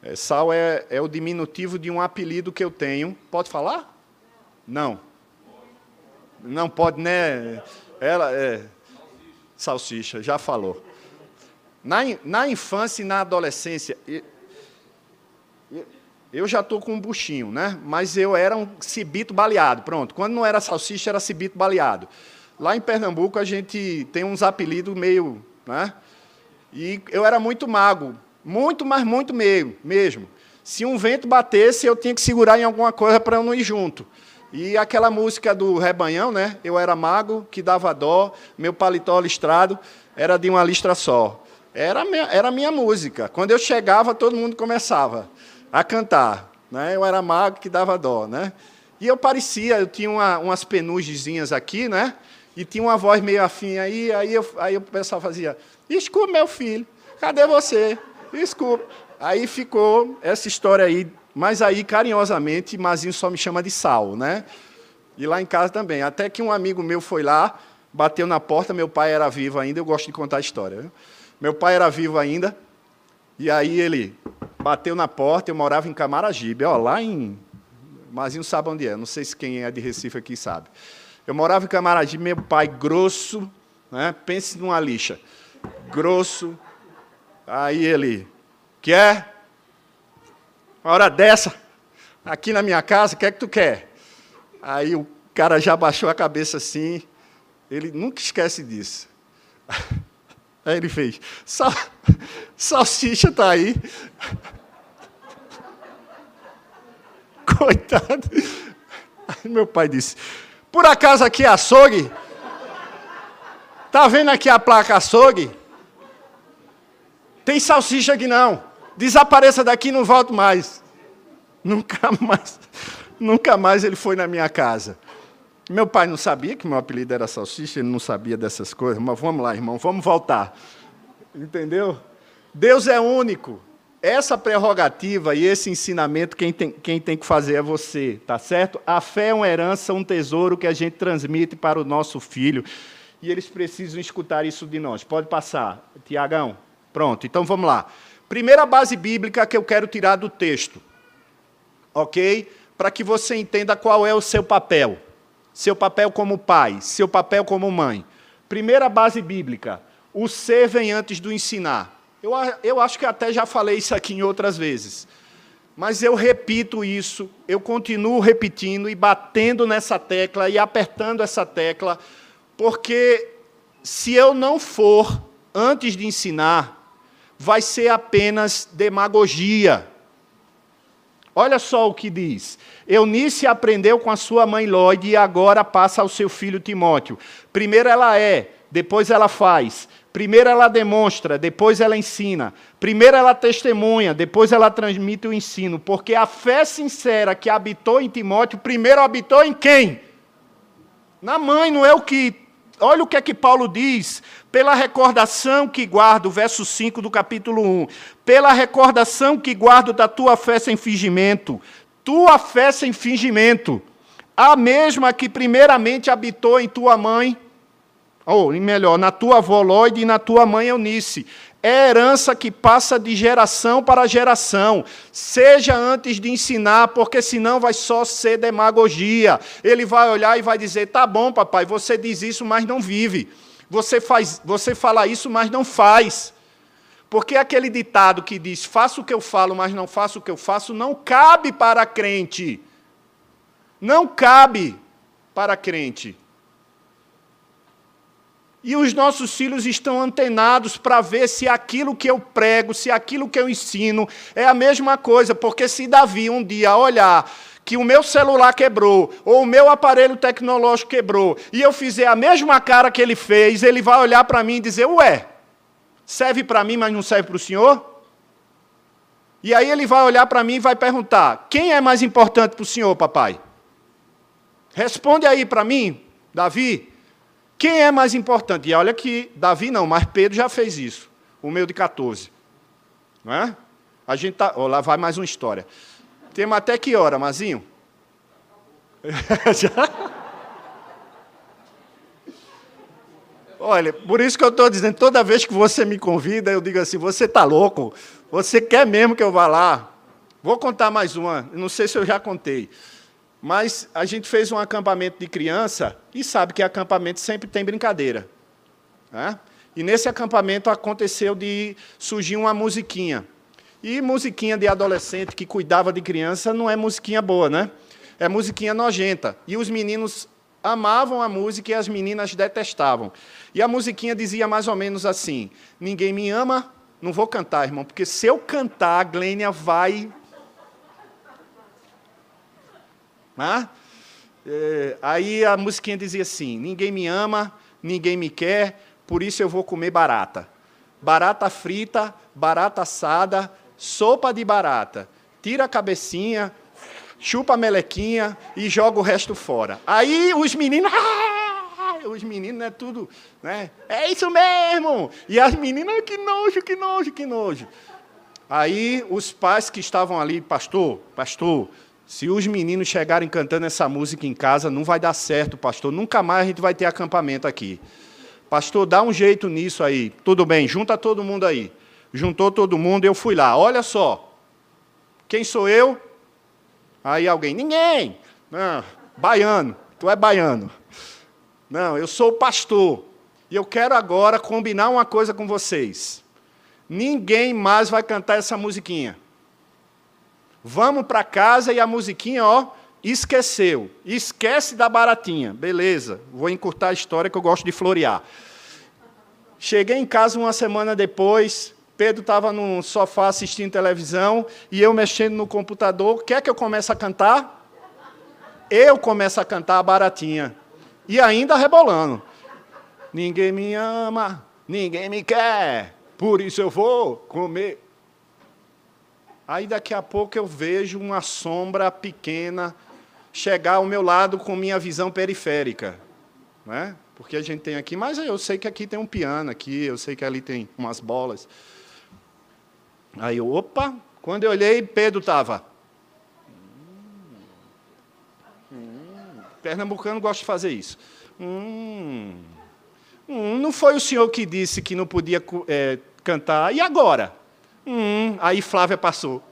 É, Sal é, é o diminutivo de um apelido que eu tenho. Pode falar? Não. Não pode, né? Ela é. Salsicha, já falou. Na, na infância e na adolescência, eu já estou com um buchinho, né? Mas eu era um cibito baleado. Pronto. Quando não era salsicha, era cibito baleado. Lá em Pernambuco a gente tem uns apelidos meio. Né? E eu era muito mago. Muito, mas muito meio, mesmo. Se um vento batesse, eu tinha que segurar em alguma coisa para eu não ir junto. E aquela música do Rebanhão, né? Eu era mago, que dava dó, meu paletó listrado era de uma listra só. Era minha, era minha música. Quando eu chegava, todo mundo começava a cantar. Né? Eu era mago, que dava dó. Né? E eu parecia, eu tinha uma, umas penugemzinhas aqui, né? E tinha uma voz meio afim aí, aí, eu, aí o pessoal fazia, desculpa, meu filho, cadê você? Desculpa. Aí ficou essa história aí, mas aí, carinhosamente, Mazinho só me chama de Sal, né? E lá em casa também. Até que um amigo meu foi lá, bateu na porta, meu pai era vivo ainda, eu gosto de contar a história. Meu pai era vivo ainda, e aí ele bateu na porta, eu morava em Camaragibe, ó, lá em... Mazinho sabe onde é, não sei se quem é de Recife aqui sabe. Eu morava em Camaragibe, meu pai grosso, né? pense numa lixa, grosso. Aí ele, quer? Uma hora dessa, aqui na minha casa, o que é que tu quer? Aí o cara já baixou a cabeça assim, ele nunca esquece disso. Aí ele fez, Sal, salsicha está aí. Coitado. Aí meu pai disse, por acaso aqui é açougue? Tá vendo aqui a placa açougue? Tem salsicha aqui não. Desapareça daqui e não volto mais. Nunca mais, nunca mais ele foi na minha casa. Meu pai não sabia que meu apelido era salsicha, ele não sabia dessas coisas, mas vamos lá, irmão, vamos voltar. Entendeu? Deus é único. Essa prerrogativa e esse ensinamento, quem tem, quem tem que fazer é você, tá certo? A fé é uma herança, um tesouro que a gente transmite para o nosso filho. E eles precisam escutar isso de nós. Pode passar, Tiagão. Pronto, então vamos lá. Primeira base bíblica que eu quero tirar do texto, ok? Para que você entenda qual é o seu papel. Seu papel como pai, seu papel como mãe. Primeira base bíblica: o ser vem antes do ensinar. Eu, eu acho que até já falei isso aqui em outras vezes. Mas eu repito isso, eu continuo repetindo e batendo nessa tecla e apertando essa tecla, porque se eu não for antes de ensinar, vai ser apenas demagogia. Olha só o que diz. Eunice aprendeu com a sua mãe Lloyd e agora passa ao seu filho Timóteo. Primeiro ela é depois ela faz. Primeiro ela demonstra, depois ela ensina. Primeiro ela testemunha, depois ela transmite o ensino. Porque a fé sincera que habitou em Timóteo, primeiro habitou em quem? Na mãe, não é o que. Olha o que é que Paulo diz. Pela recordação que guardo, verso 5 do capítulo 1. Pela recordação que guardo da tua fé sem fingimento. Tua fé sem fingimento. A mesma que primeiramente habitou em tua mãe ou melhor, na tua avó Lloyd e na tua mãe Eunice. É herança que passa de geração para geração. Seja antes de ensinar, porque senão vai só ser demagogia. Ele vai olhar e vai dizer: "Tá bom, papai, você diz isso, mas não vive. Você faz, você fala isso, mas não faz." Porque aquele ditado que diz: "Faço o que eu falo, mas não faço o que eu faço", não cabe para crente. Não cabe para crente. E os nossos filhos estão antenados para ver se aquilo que eu prego, se aquilo que eu ensino é a mesma coisa, porque se Davi um dia olhar que o meu celular quebrou, ou o meu aparelho tecnológico quebrou, e eu fizer a mesma cara que ele fez, ele vai olhar para mim e dizer: Ué, serve para mim, mas não serve para o senhor? E aí ele vai olhar para mim e vai perguntar: Quem é mais importante para o senhor, papai? Responde aí para mim, Davi. Quem é mais importante? E olha que Davi não, mas Pedro já fez isso. O meu de 14. Não é? A gente tá, lá vai mais uma história. Temos até que hora, Mazinho? Olha, por isso que eu estou dizendo, toda vez que você me convida, eu digo assim, você está louco? Você quer mesmo que eu vá lá? Vou contar mais uma, não sei se eu já contei. Mas a gente fez um acampamento de criança e sabe que acampamento sempre tem brincadeira. Né? E nesse acampamento aconteceu de surgir uma musiquinha. E musiquinha de adolescente que cuidava de criança não é musiquinha boa, né? É musiquinha nojenta. E os meninos amavam a música e as meninas detestavam. E a musiquinha dizia mais ou menos assim: Ninguém me ama, não vou cantar, irmão, porque se eu cantar, a Glênia vai Né? É, aí a musiquinha dizia assim: ninguém me ama, ninguém me quer, por isso eu vou comer barata. Barata frita, barata assada, sopa de barata. Tira a cabecinha, chupa a melequinha e joga o resto fora. Aí os meninos. Os meninos é tudo, né? É isso mesmo! E as meninas, que nojo, que nojo, que nojo. Aí os pais que estavam ali, pastor, pastor, se os meninos chegarem cantando essa música em casa, não vai dar certo, pastor. Nunca mais a gente vai ter acampamento aqui. Pastor, dá um jeito nisso aí. Tudo bem, junta todo mundo aí. Juntou todo mundo, eu fui lá. Olha só. Quem sou eu? Aí alguém, ninguém. Não, baiano. Tu é baiano. Não, eu sou o pastor. E eu quero agora combinar uma coisa com vocês. Ninguém mais vai cantar essa musiquinha. Vamos para casa e a musiquinha, ó, esqueceu. Esquece da baratinha. Beleza, vou encurtar a história que eu gosto de florear. Cheguei em casa uma semana depois, Pedro estava no sofá assistindo televisão e eu mexendo no computador. Quer que eu comece a cantar? Eu começo a cantar a baratinha. E ainda rebolando. Ninguém me ama, ninguém me quer, por isso eu vou comer. Aí daqui a pouco eu vejo uma sombra pequena chegar ao meu lado com minha visão periférica. Né? Porque a gente tem aqui, mas eu sei que aqui tem um piano, aqui, eu sei que ali tem umas bolas. Aí opa, quando eu olhei, Pedro estava. Pernambucano gosta de fazer isso. Hum, hum, não foi o senhor que disse que não podia é, cantar, e agora? Hum, aí Flávia passou.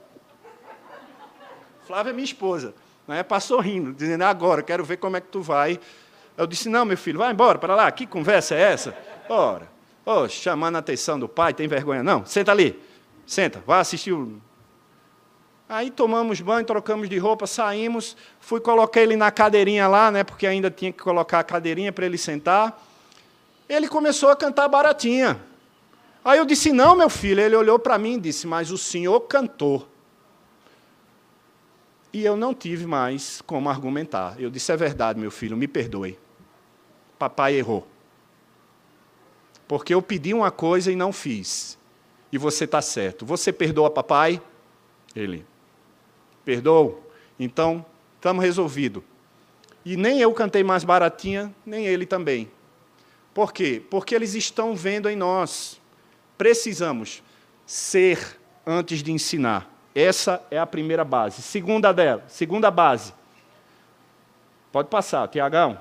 Flávia é minha esposa. Né? Passou rindo, dizendo, agora, quero ver como é que tu vai. Eu disse, não, meu filho, vai embora, para lá, que conversa é essa? Ora, oh, chamando a atenção do pai, tem vergonha? Não, senta ali, senta, vai assistir o... Aí tomamos banho, trocamos de roupa, saímos, fui, coloquei ele na cadeirinha lá, né, porque ainda tinha que colocar a cadeirinha para ele sentar. Ele começou a cantar baratinha. Aí eu disse: Não, meu filho. Ele olhou para mim e disse: Mas o senhor cantou. E eu não tive mais como argumentar. Eu disse: É verdade, meu filho, me perdoe. Papai errou. porque eu pedi uma coisa e não fiz. E você está certo. Você perdoa papai? Ele. Perdoou? Então, estamos resolvidos. E nem eu cantei mais baratinha, nem ele também. Por quê? Porque eles estão vendo em nós. Precisamos ser antes de ensinar. Essa é a primeira base. Segunda dela, segunda base. Pode passar, Tiagão.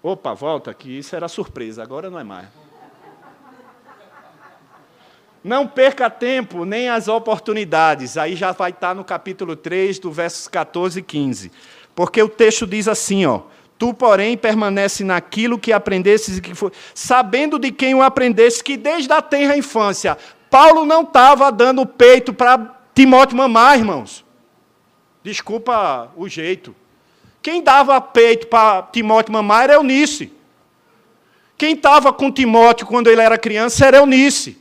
Opa, volta aqui, isso era surpresa, agora não é mais. Não perca tempo nem as oportunidades. Aí já vai estar no capítulo 3, do versos 14 e 15. Porque o texto diz assim, ó: Tu, porém, permanece naquilo que aprendestes e que foi, sabendo de quem o aprendeste, que desde a tenra infância, Paulo não estava dando peito para Timóteo mamar, irmãos. Desculpa o jeito. Quem dava peito para Timóteo mamar era Eunice. Quem estava com Timóteo quando ele era criança era Eunice.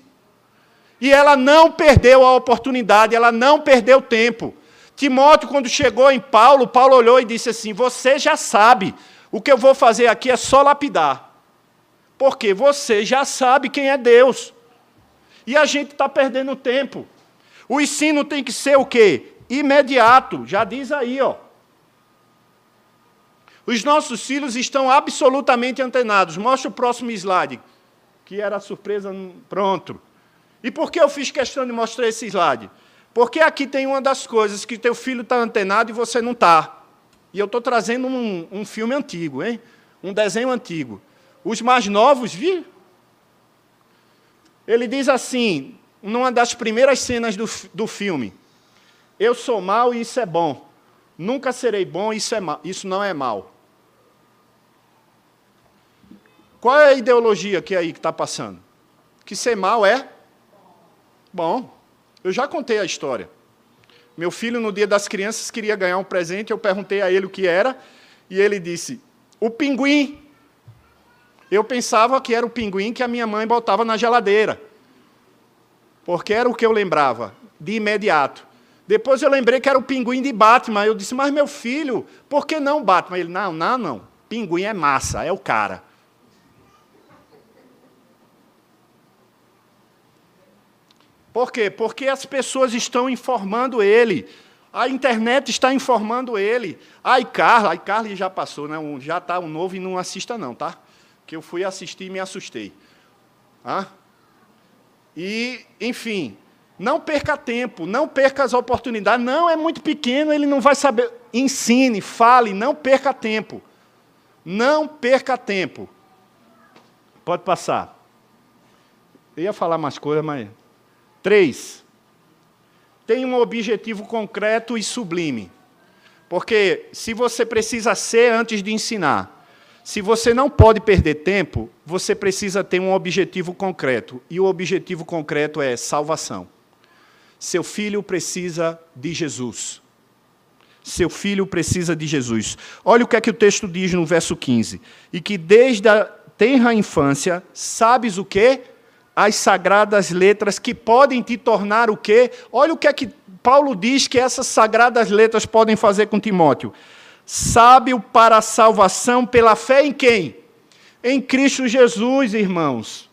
E ela não perdeu a oportunidade, ela não perdeu tempo. Timóteo, quando chegou em Paulo, Paulo olhou e disse assim: Você já sabe, o que eu vou fazer aqui é só lapidar. Porque você já sabe quem é Deus. E a gente está perdendo tempo. O ensino tem que ser o quê? Imediato, já diz aí, ó. Os nossos filhos estão absolutamente antenados. Mostra o próximo slide, que era surpresa. Pronto. E por que eu fiz questão de mostrar esse slide? Porque aqui tem uma das coisas que teu filho está antenado e você não está. E eu estou trazendo um, um, filme antigo, hein? um desenho antigo. Os mais novos, vi? Ele diz assim, numa das primeiras cenas do, do filme: Eu sou mal e isso é bom. Nunca serei bom e isso, é isso não é mal. Qual é a ideologia que é aí que está passando? Que ser mal é Bom, eu já contei a história. Meu filho, no dia das crianças, queria ganhar um presente. Eu perguntei a ele o que era. E ele disse: O pinguim. Eu pensava que era o pinguim que a minha mãe botava na geladeira. Porque era o que eu lembrava, de imediato. Depois eu lembrei que era o pinguim de Batman. Eu disse: Mas meu filho, por que não Batman? Ele: Não, não, não. Pinguim é massa, é o cara. Por quê? Porque as pessoas estão informando ele. A internet está informando ele. A iCarly, a iCarly já passou, né? já está um novo e não assista não, tá? Que eu fui assistir e me assustei. Ah? E, enfim, não perca tempo, não perca as oportunidades. Não, é muito pequeno, ele não vai saber. Ensine, fale, não perca tempo. Não perca tempo. Pode passar. Eu ia falar mais coisas, mas Três, tem um objetivo concreto e sublime. Porque se você precisa ser antes de ensinar, se você não pode perder tempo, você precisa ter um objetivo concreto. E o objetivo concreto é salvação. Seu filho precisa de Jesus. Seu filho precisa de Jesus. Olha o que é que o texto diz no verso 15. E que desde a tenra infância, sabes o quê? As sagradas letras que podem te tornar o quê? Olha o que é que Paulo diz que essas sagradas letras podem fazer com Timóteo. Sábio para a salvação pela fé em quem? Em Cristo Jesus, irmãos.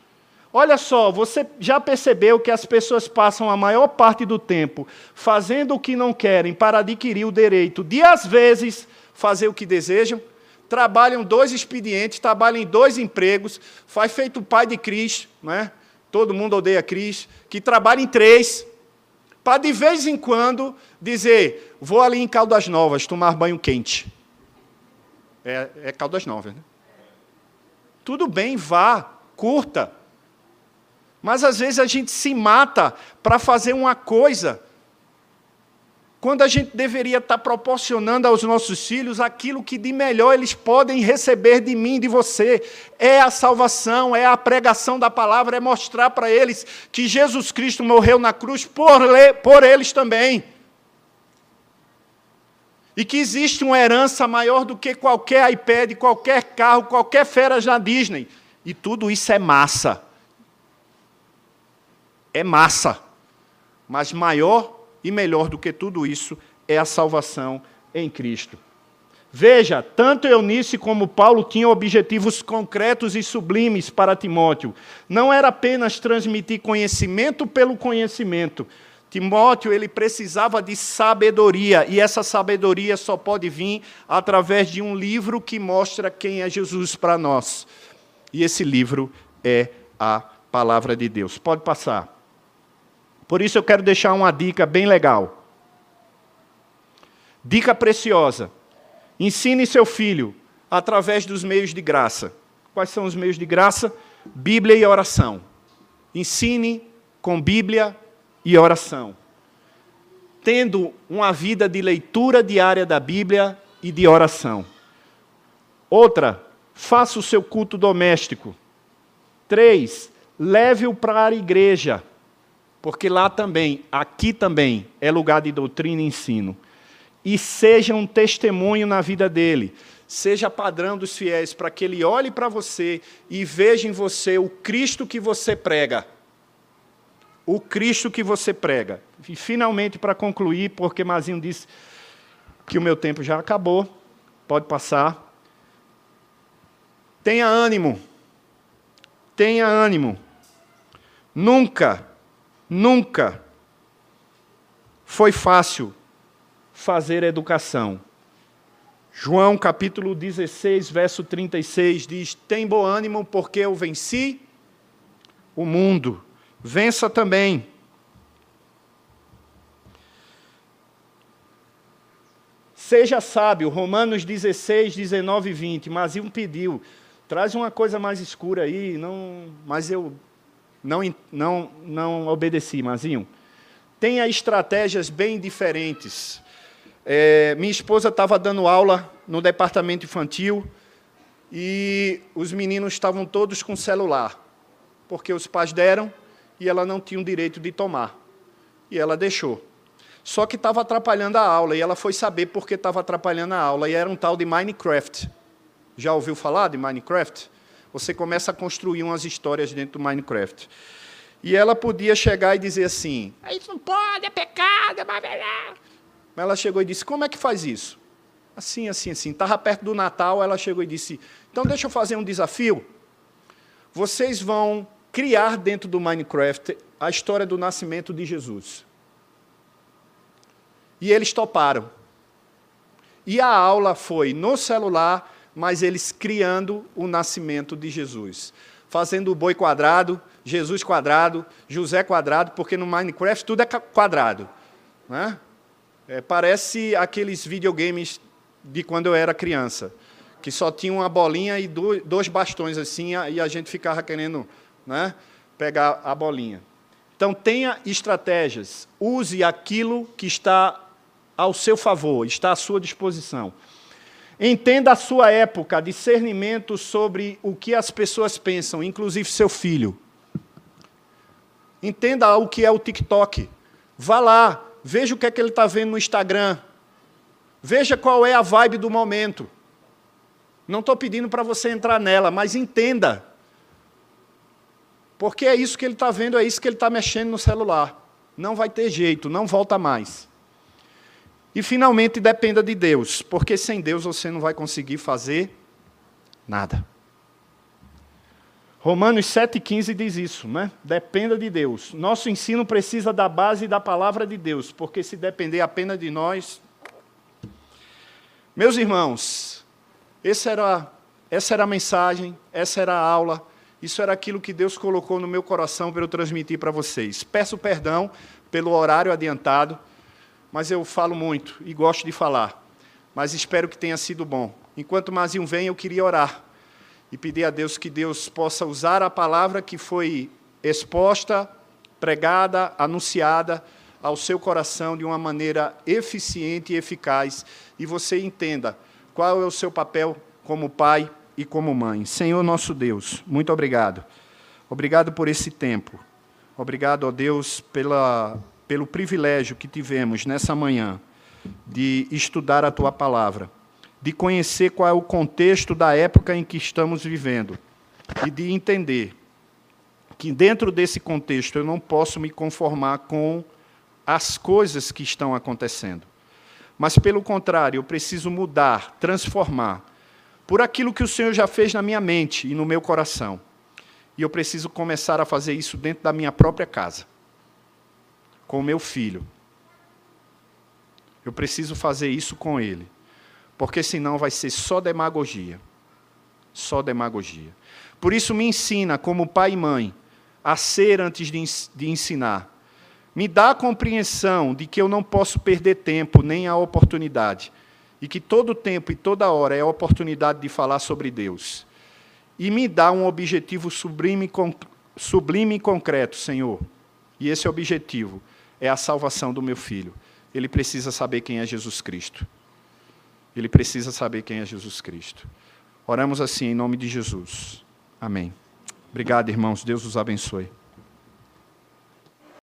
Olha só, você já percebeu que as pessoas passam a maior parte do tempo fazendo o que não querem para adquirir o direito de, às vezes, fazer o que desejam? Trabalham dois expedientes, trabalham em dois empregos, faz feito o pai de Cristo, não é? Todo mundo odeia Cris, que trabalha em três, para de vez em quando dizer: vou ali em Caldas Novas tomar banho quente. É, é Caldas Novas, né? Tudo bem, vá, curta. Mas às vezes a gente se mata para fazer uma coisa quando a gente deveria estar proporcionando aos nossos filhos aquilo que de melhor eles podem receber de mim, de você, é a salvação, é a pregação da palavra, é mostrar para eles que Jesus Cristo morreu na cruz por, por eles também. E que existe uma herança maior do que qualquer iPad, qualquer carro, qualquer férias na Disney. E tudo isso é massa. É massa. Mas maior e melhor do que tudo isso é a salvação em Cristo. Veja, tanto Eunice como Paulo tinham objetivos concretos e sublimes para Timóteo. Não era apenas transmitir conhecimento pelo conhecimento. Timóteo, ele precisava de sabedoria, e essa sabedoria só pode vir através de um livro que mostra quem é Jesus para nós. E esse livro é a palavra de Deus. Pode passar. Por isso eu quero deixar uma dica bem legal. Dica preciosa. Ensine seu filho através dos meios de graça. Quais são os meios de graça? Bíblia e oração. Ensine com Bíblia e oração. Tendo uma vida de leitura diária da Bíblia e de oração. Outra, faça o seu culto doméstico. Três, leve-o para a igreja, porque lá também, aqui também, é lugar de doutrina e ensino e seja um testemunho na vida dele. Seja padrão dos fiéis, para que ele olhe para você e veja em você o Cristo que você prega. O Cristo que você prega. E finalmente, para concluir, porque Mazinho disse que o meu tempo já acabou, pode passar. Tenha ânimo. Tenha ânimo. Nunca, nunca foi fácil fazer educação. João capítulo 16, verso 36 diz: Tem bom ânimo, porque eu venci o mundo. Vença também. Seja sábio, Romanos 16, 19 e 20. Mazinho pediu, traz uma coisa mais escura aí, não, mas eu não, não, não obedeci, Mazinho. Tenha estratégias bem diferentes. É, minha esposa estava dando aula no departamento infantil e os meninos estavam todos com celular, porque os pais deram e ela não tinha o direito de tomar. E ela deixou. Só que estava atrapalhando a aula, e ela foi saber por que estava atrapalhando a aula, e era um tal de Minecraft. Já ouviu falar de Minecraft? Você começa a construir umas histórias dentro do Minecraft. E ela podia chegar e dizer assim: Isso não pode, é pecado, é mas ela chegou e disse: Como é que faz isso? Assim, assim, assim. Estava perto do Natal, ela chegou e disse: Então deixa eu fazer um desafio. Vocês vão criar dentro do Minecraft a história do nascimento de Jesus. E eles toparam. E a aula foi no celular, mas eles criando o nascimento de Jesus. Fazendo o boi quadrado, Jesus quadrado, José quadrado, porque no Minecraft tudo é quadrado. Né? É, parece aqueles videogames de quando eu era criança, que só tinha uma bolinha e dois bastões assim, e a gente ficava querendo né, pegar a bolinha. Então, tenha estratégias, use aquilo que está ao seu favor, está à sua disposição. Entenda a sua época, discernimento sobre o que as pessoas pensam, inclusive seu filho. Entenda o que é o TikTok. Vá lá, Veja o que é que ele está vendo no Instagram. Veja qual é a vibe do momento. Não estou pedindo para você entrar nela, mas entenda. Porque é isso que ele está vendo, é isso que ele está mexendo no celular. Não vai ter jeito, não volta mais. E finalmente dependa de Deus, porque sem Deus você não vai conseguir fazer nada. Romanos 7,15 diz isso, né? Dependa de Deus. Nosso ensino precisa da base da palavra de Deus, porque se depender apenas de nós. Meus irmãos, era, essa era a mensagem, essa era a aula, isso era aquilo que Deus colocou no meu coração para eu transmitir para vocês. Peço perdão pelo horário adiantado, mas eu falo muito e gosto de falar. Mas espero que tenha sido bom. Enquanto Mazinho vem, eu queria orar e pedir a Deus que Deus possa usar a palavra que foi exposta, pregada, anunciada ao seu coração de uma maneira eficiente e eficaz e você entenda qual é o seu papel como pai e como mãe. Senhor nosso Deus, muito obrigado. Obrigado por esse tempo. Obrigado, ó Deus, pela, pelo privilégio que tivemos nessa manhã de estudar a tua palavra de conhecer qual é o contexto da época em que estamos vivendo e de entender que dentro desse contexto eu não posso me conformar com as coisas que estão acontecendo, mas pelo contrário, eu preciso mudar, transformar por aquilo que o Senhor já fez na minha mente e no meu coração. E eu preciso começar a fazer isso dentro da minha própria casa, com o meu filho. Eu preciso fazer isso com ele, porque senão vai ser só demagogia. Só demagogia. Por isso, me ensina, como pai e mãe, a ser antes de ensinar. Me dá a compreensão de que eu não posso perder tempo nem a oportunidade. E que todo tempo e toda hora é a oportunidade de falar sobre Deus. E me dá um objetivo sublime, sublime e concreto, Senhor. E esse objetivo é a salvação do meu filho. Ele precisa saber quem é Jesus Cristo. Ele precisa saber quem é Jesus Cristo. Oramos assim em nome de Jesus. Amém. Obrigado, irmãos. Deus os abençoe.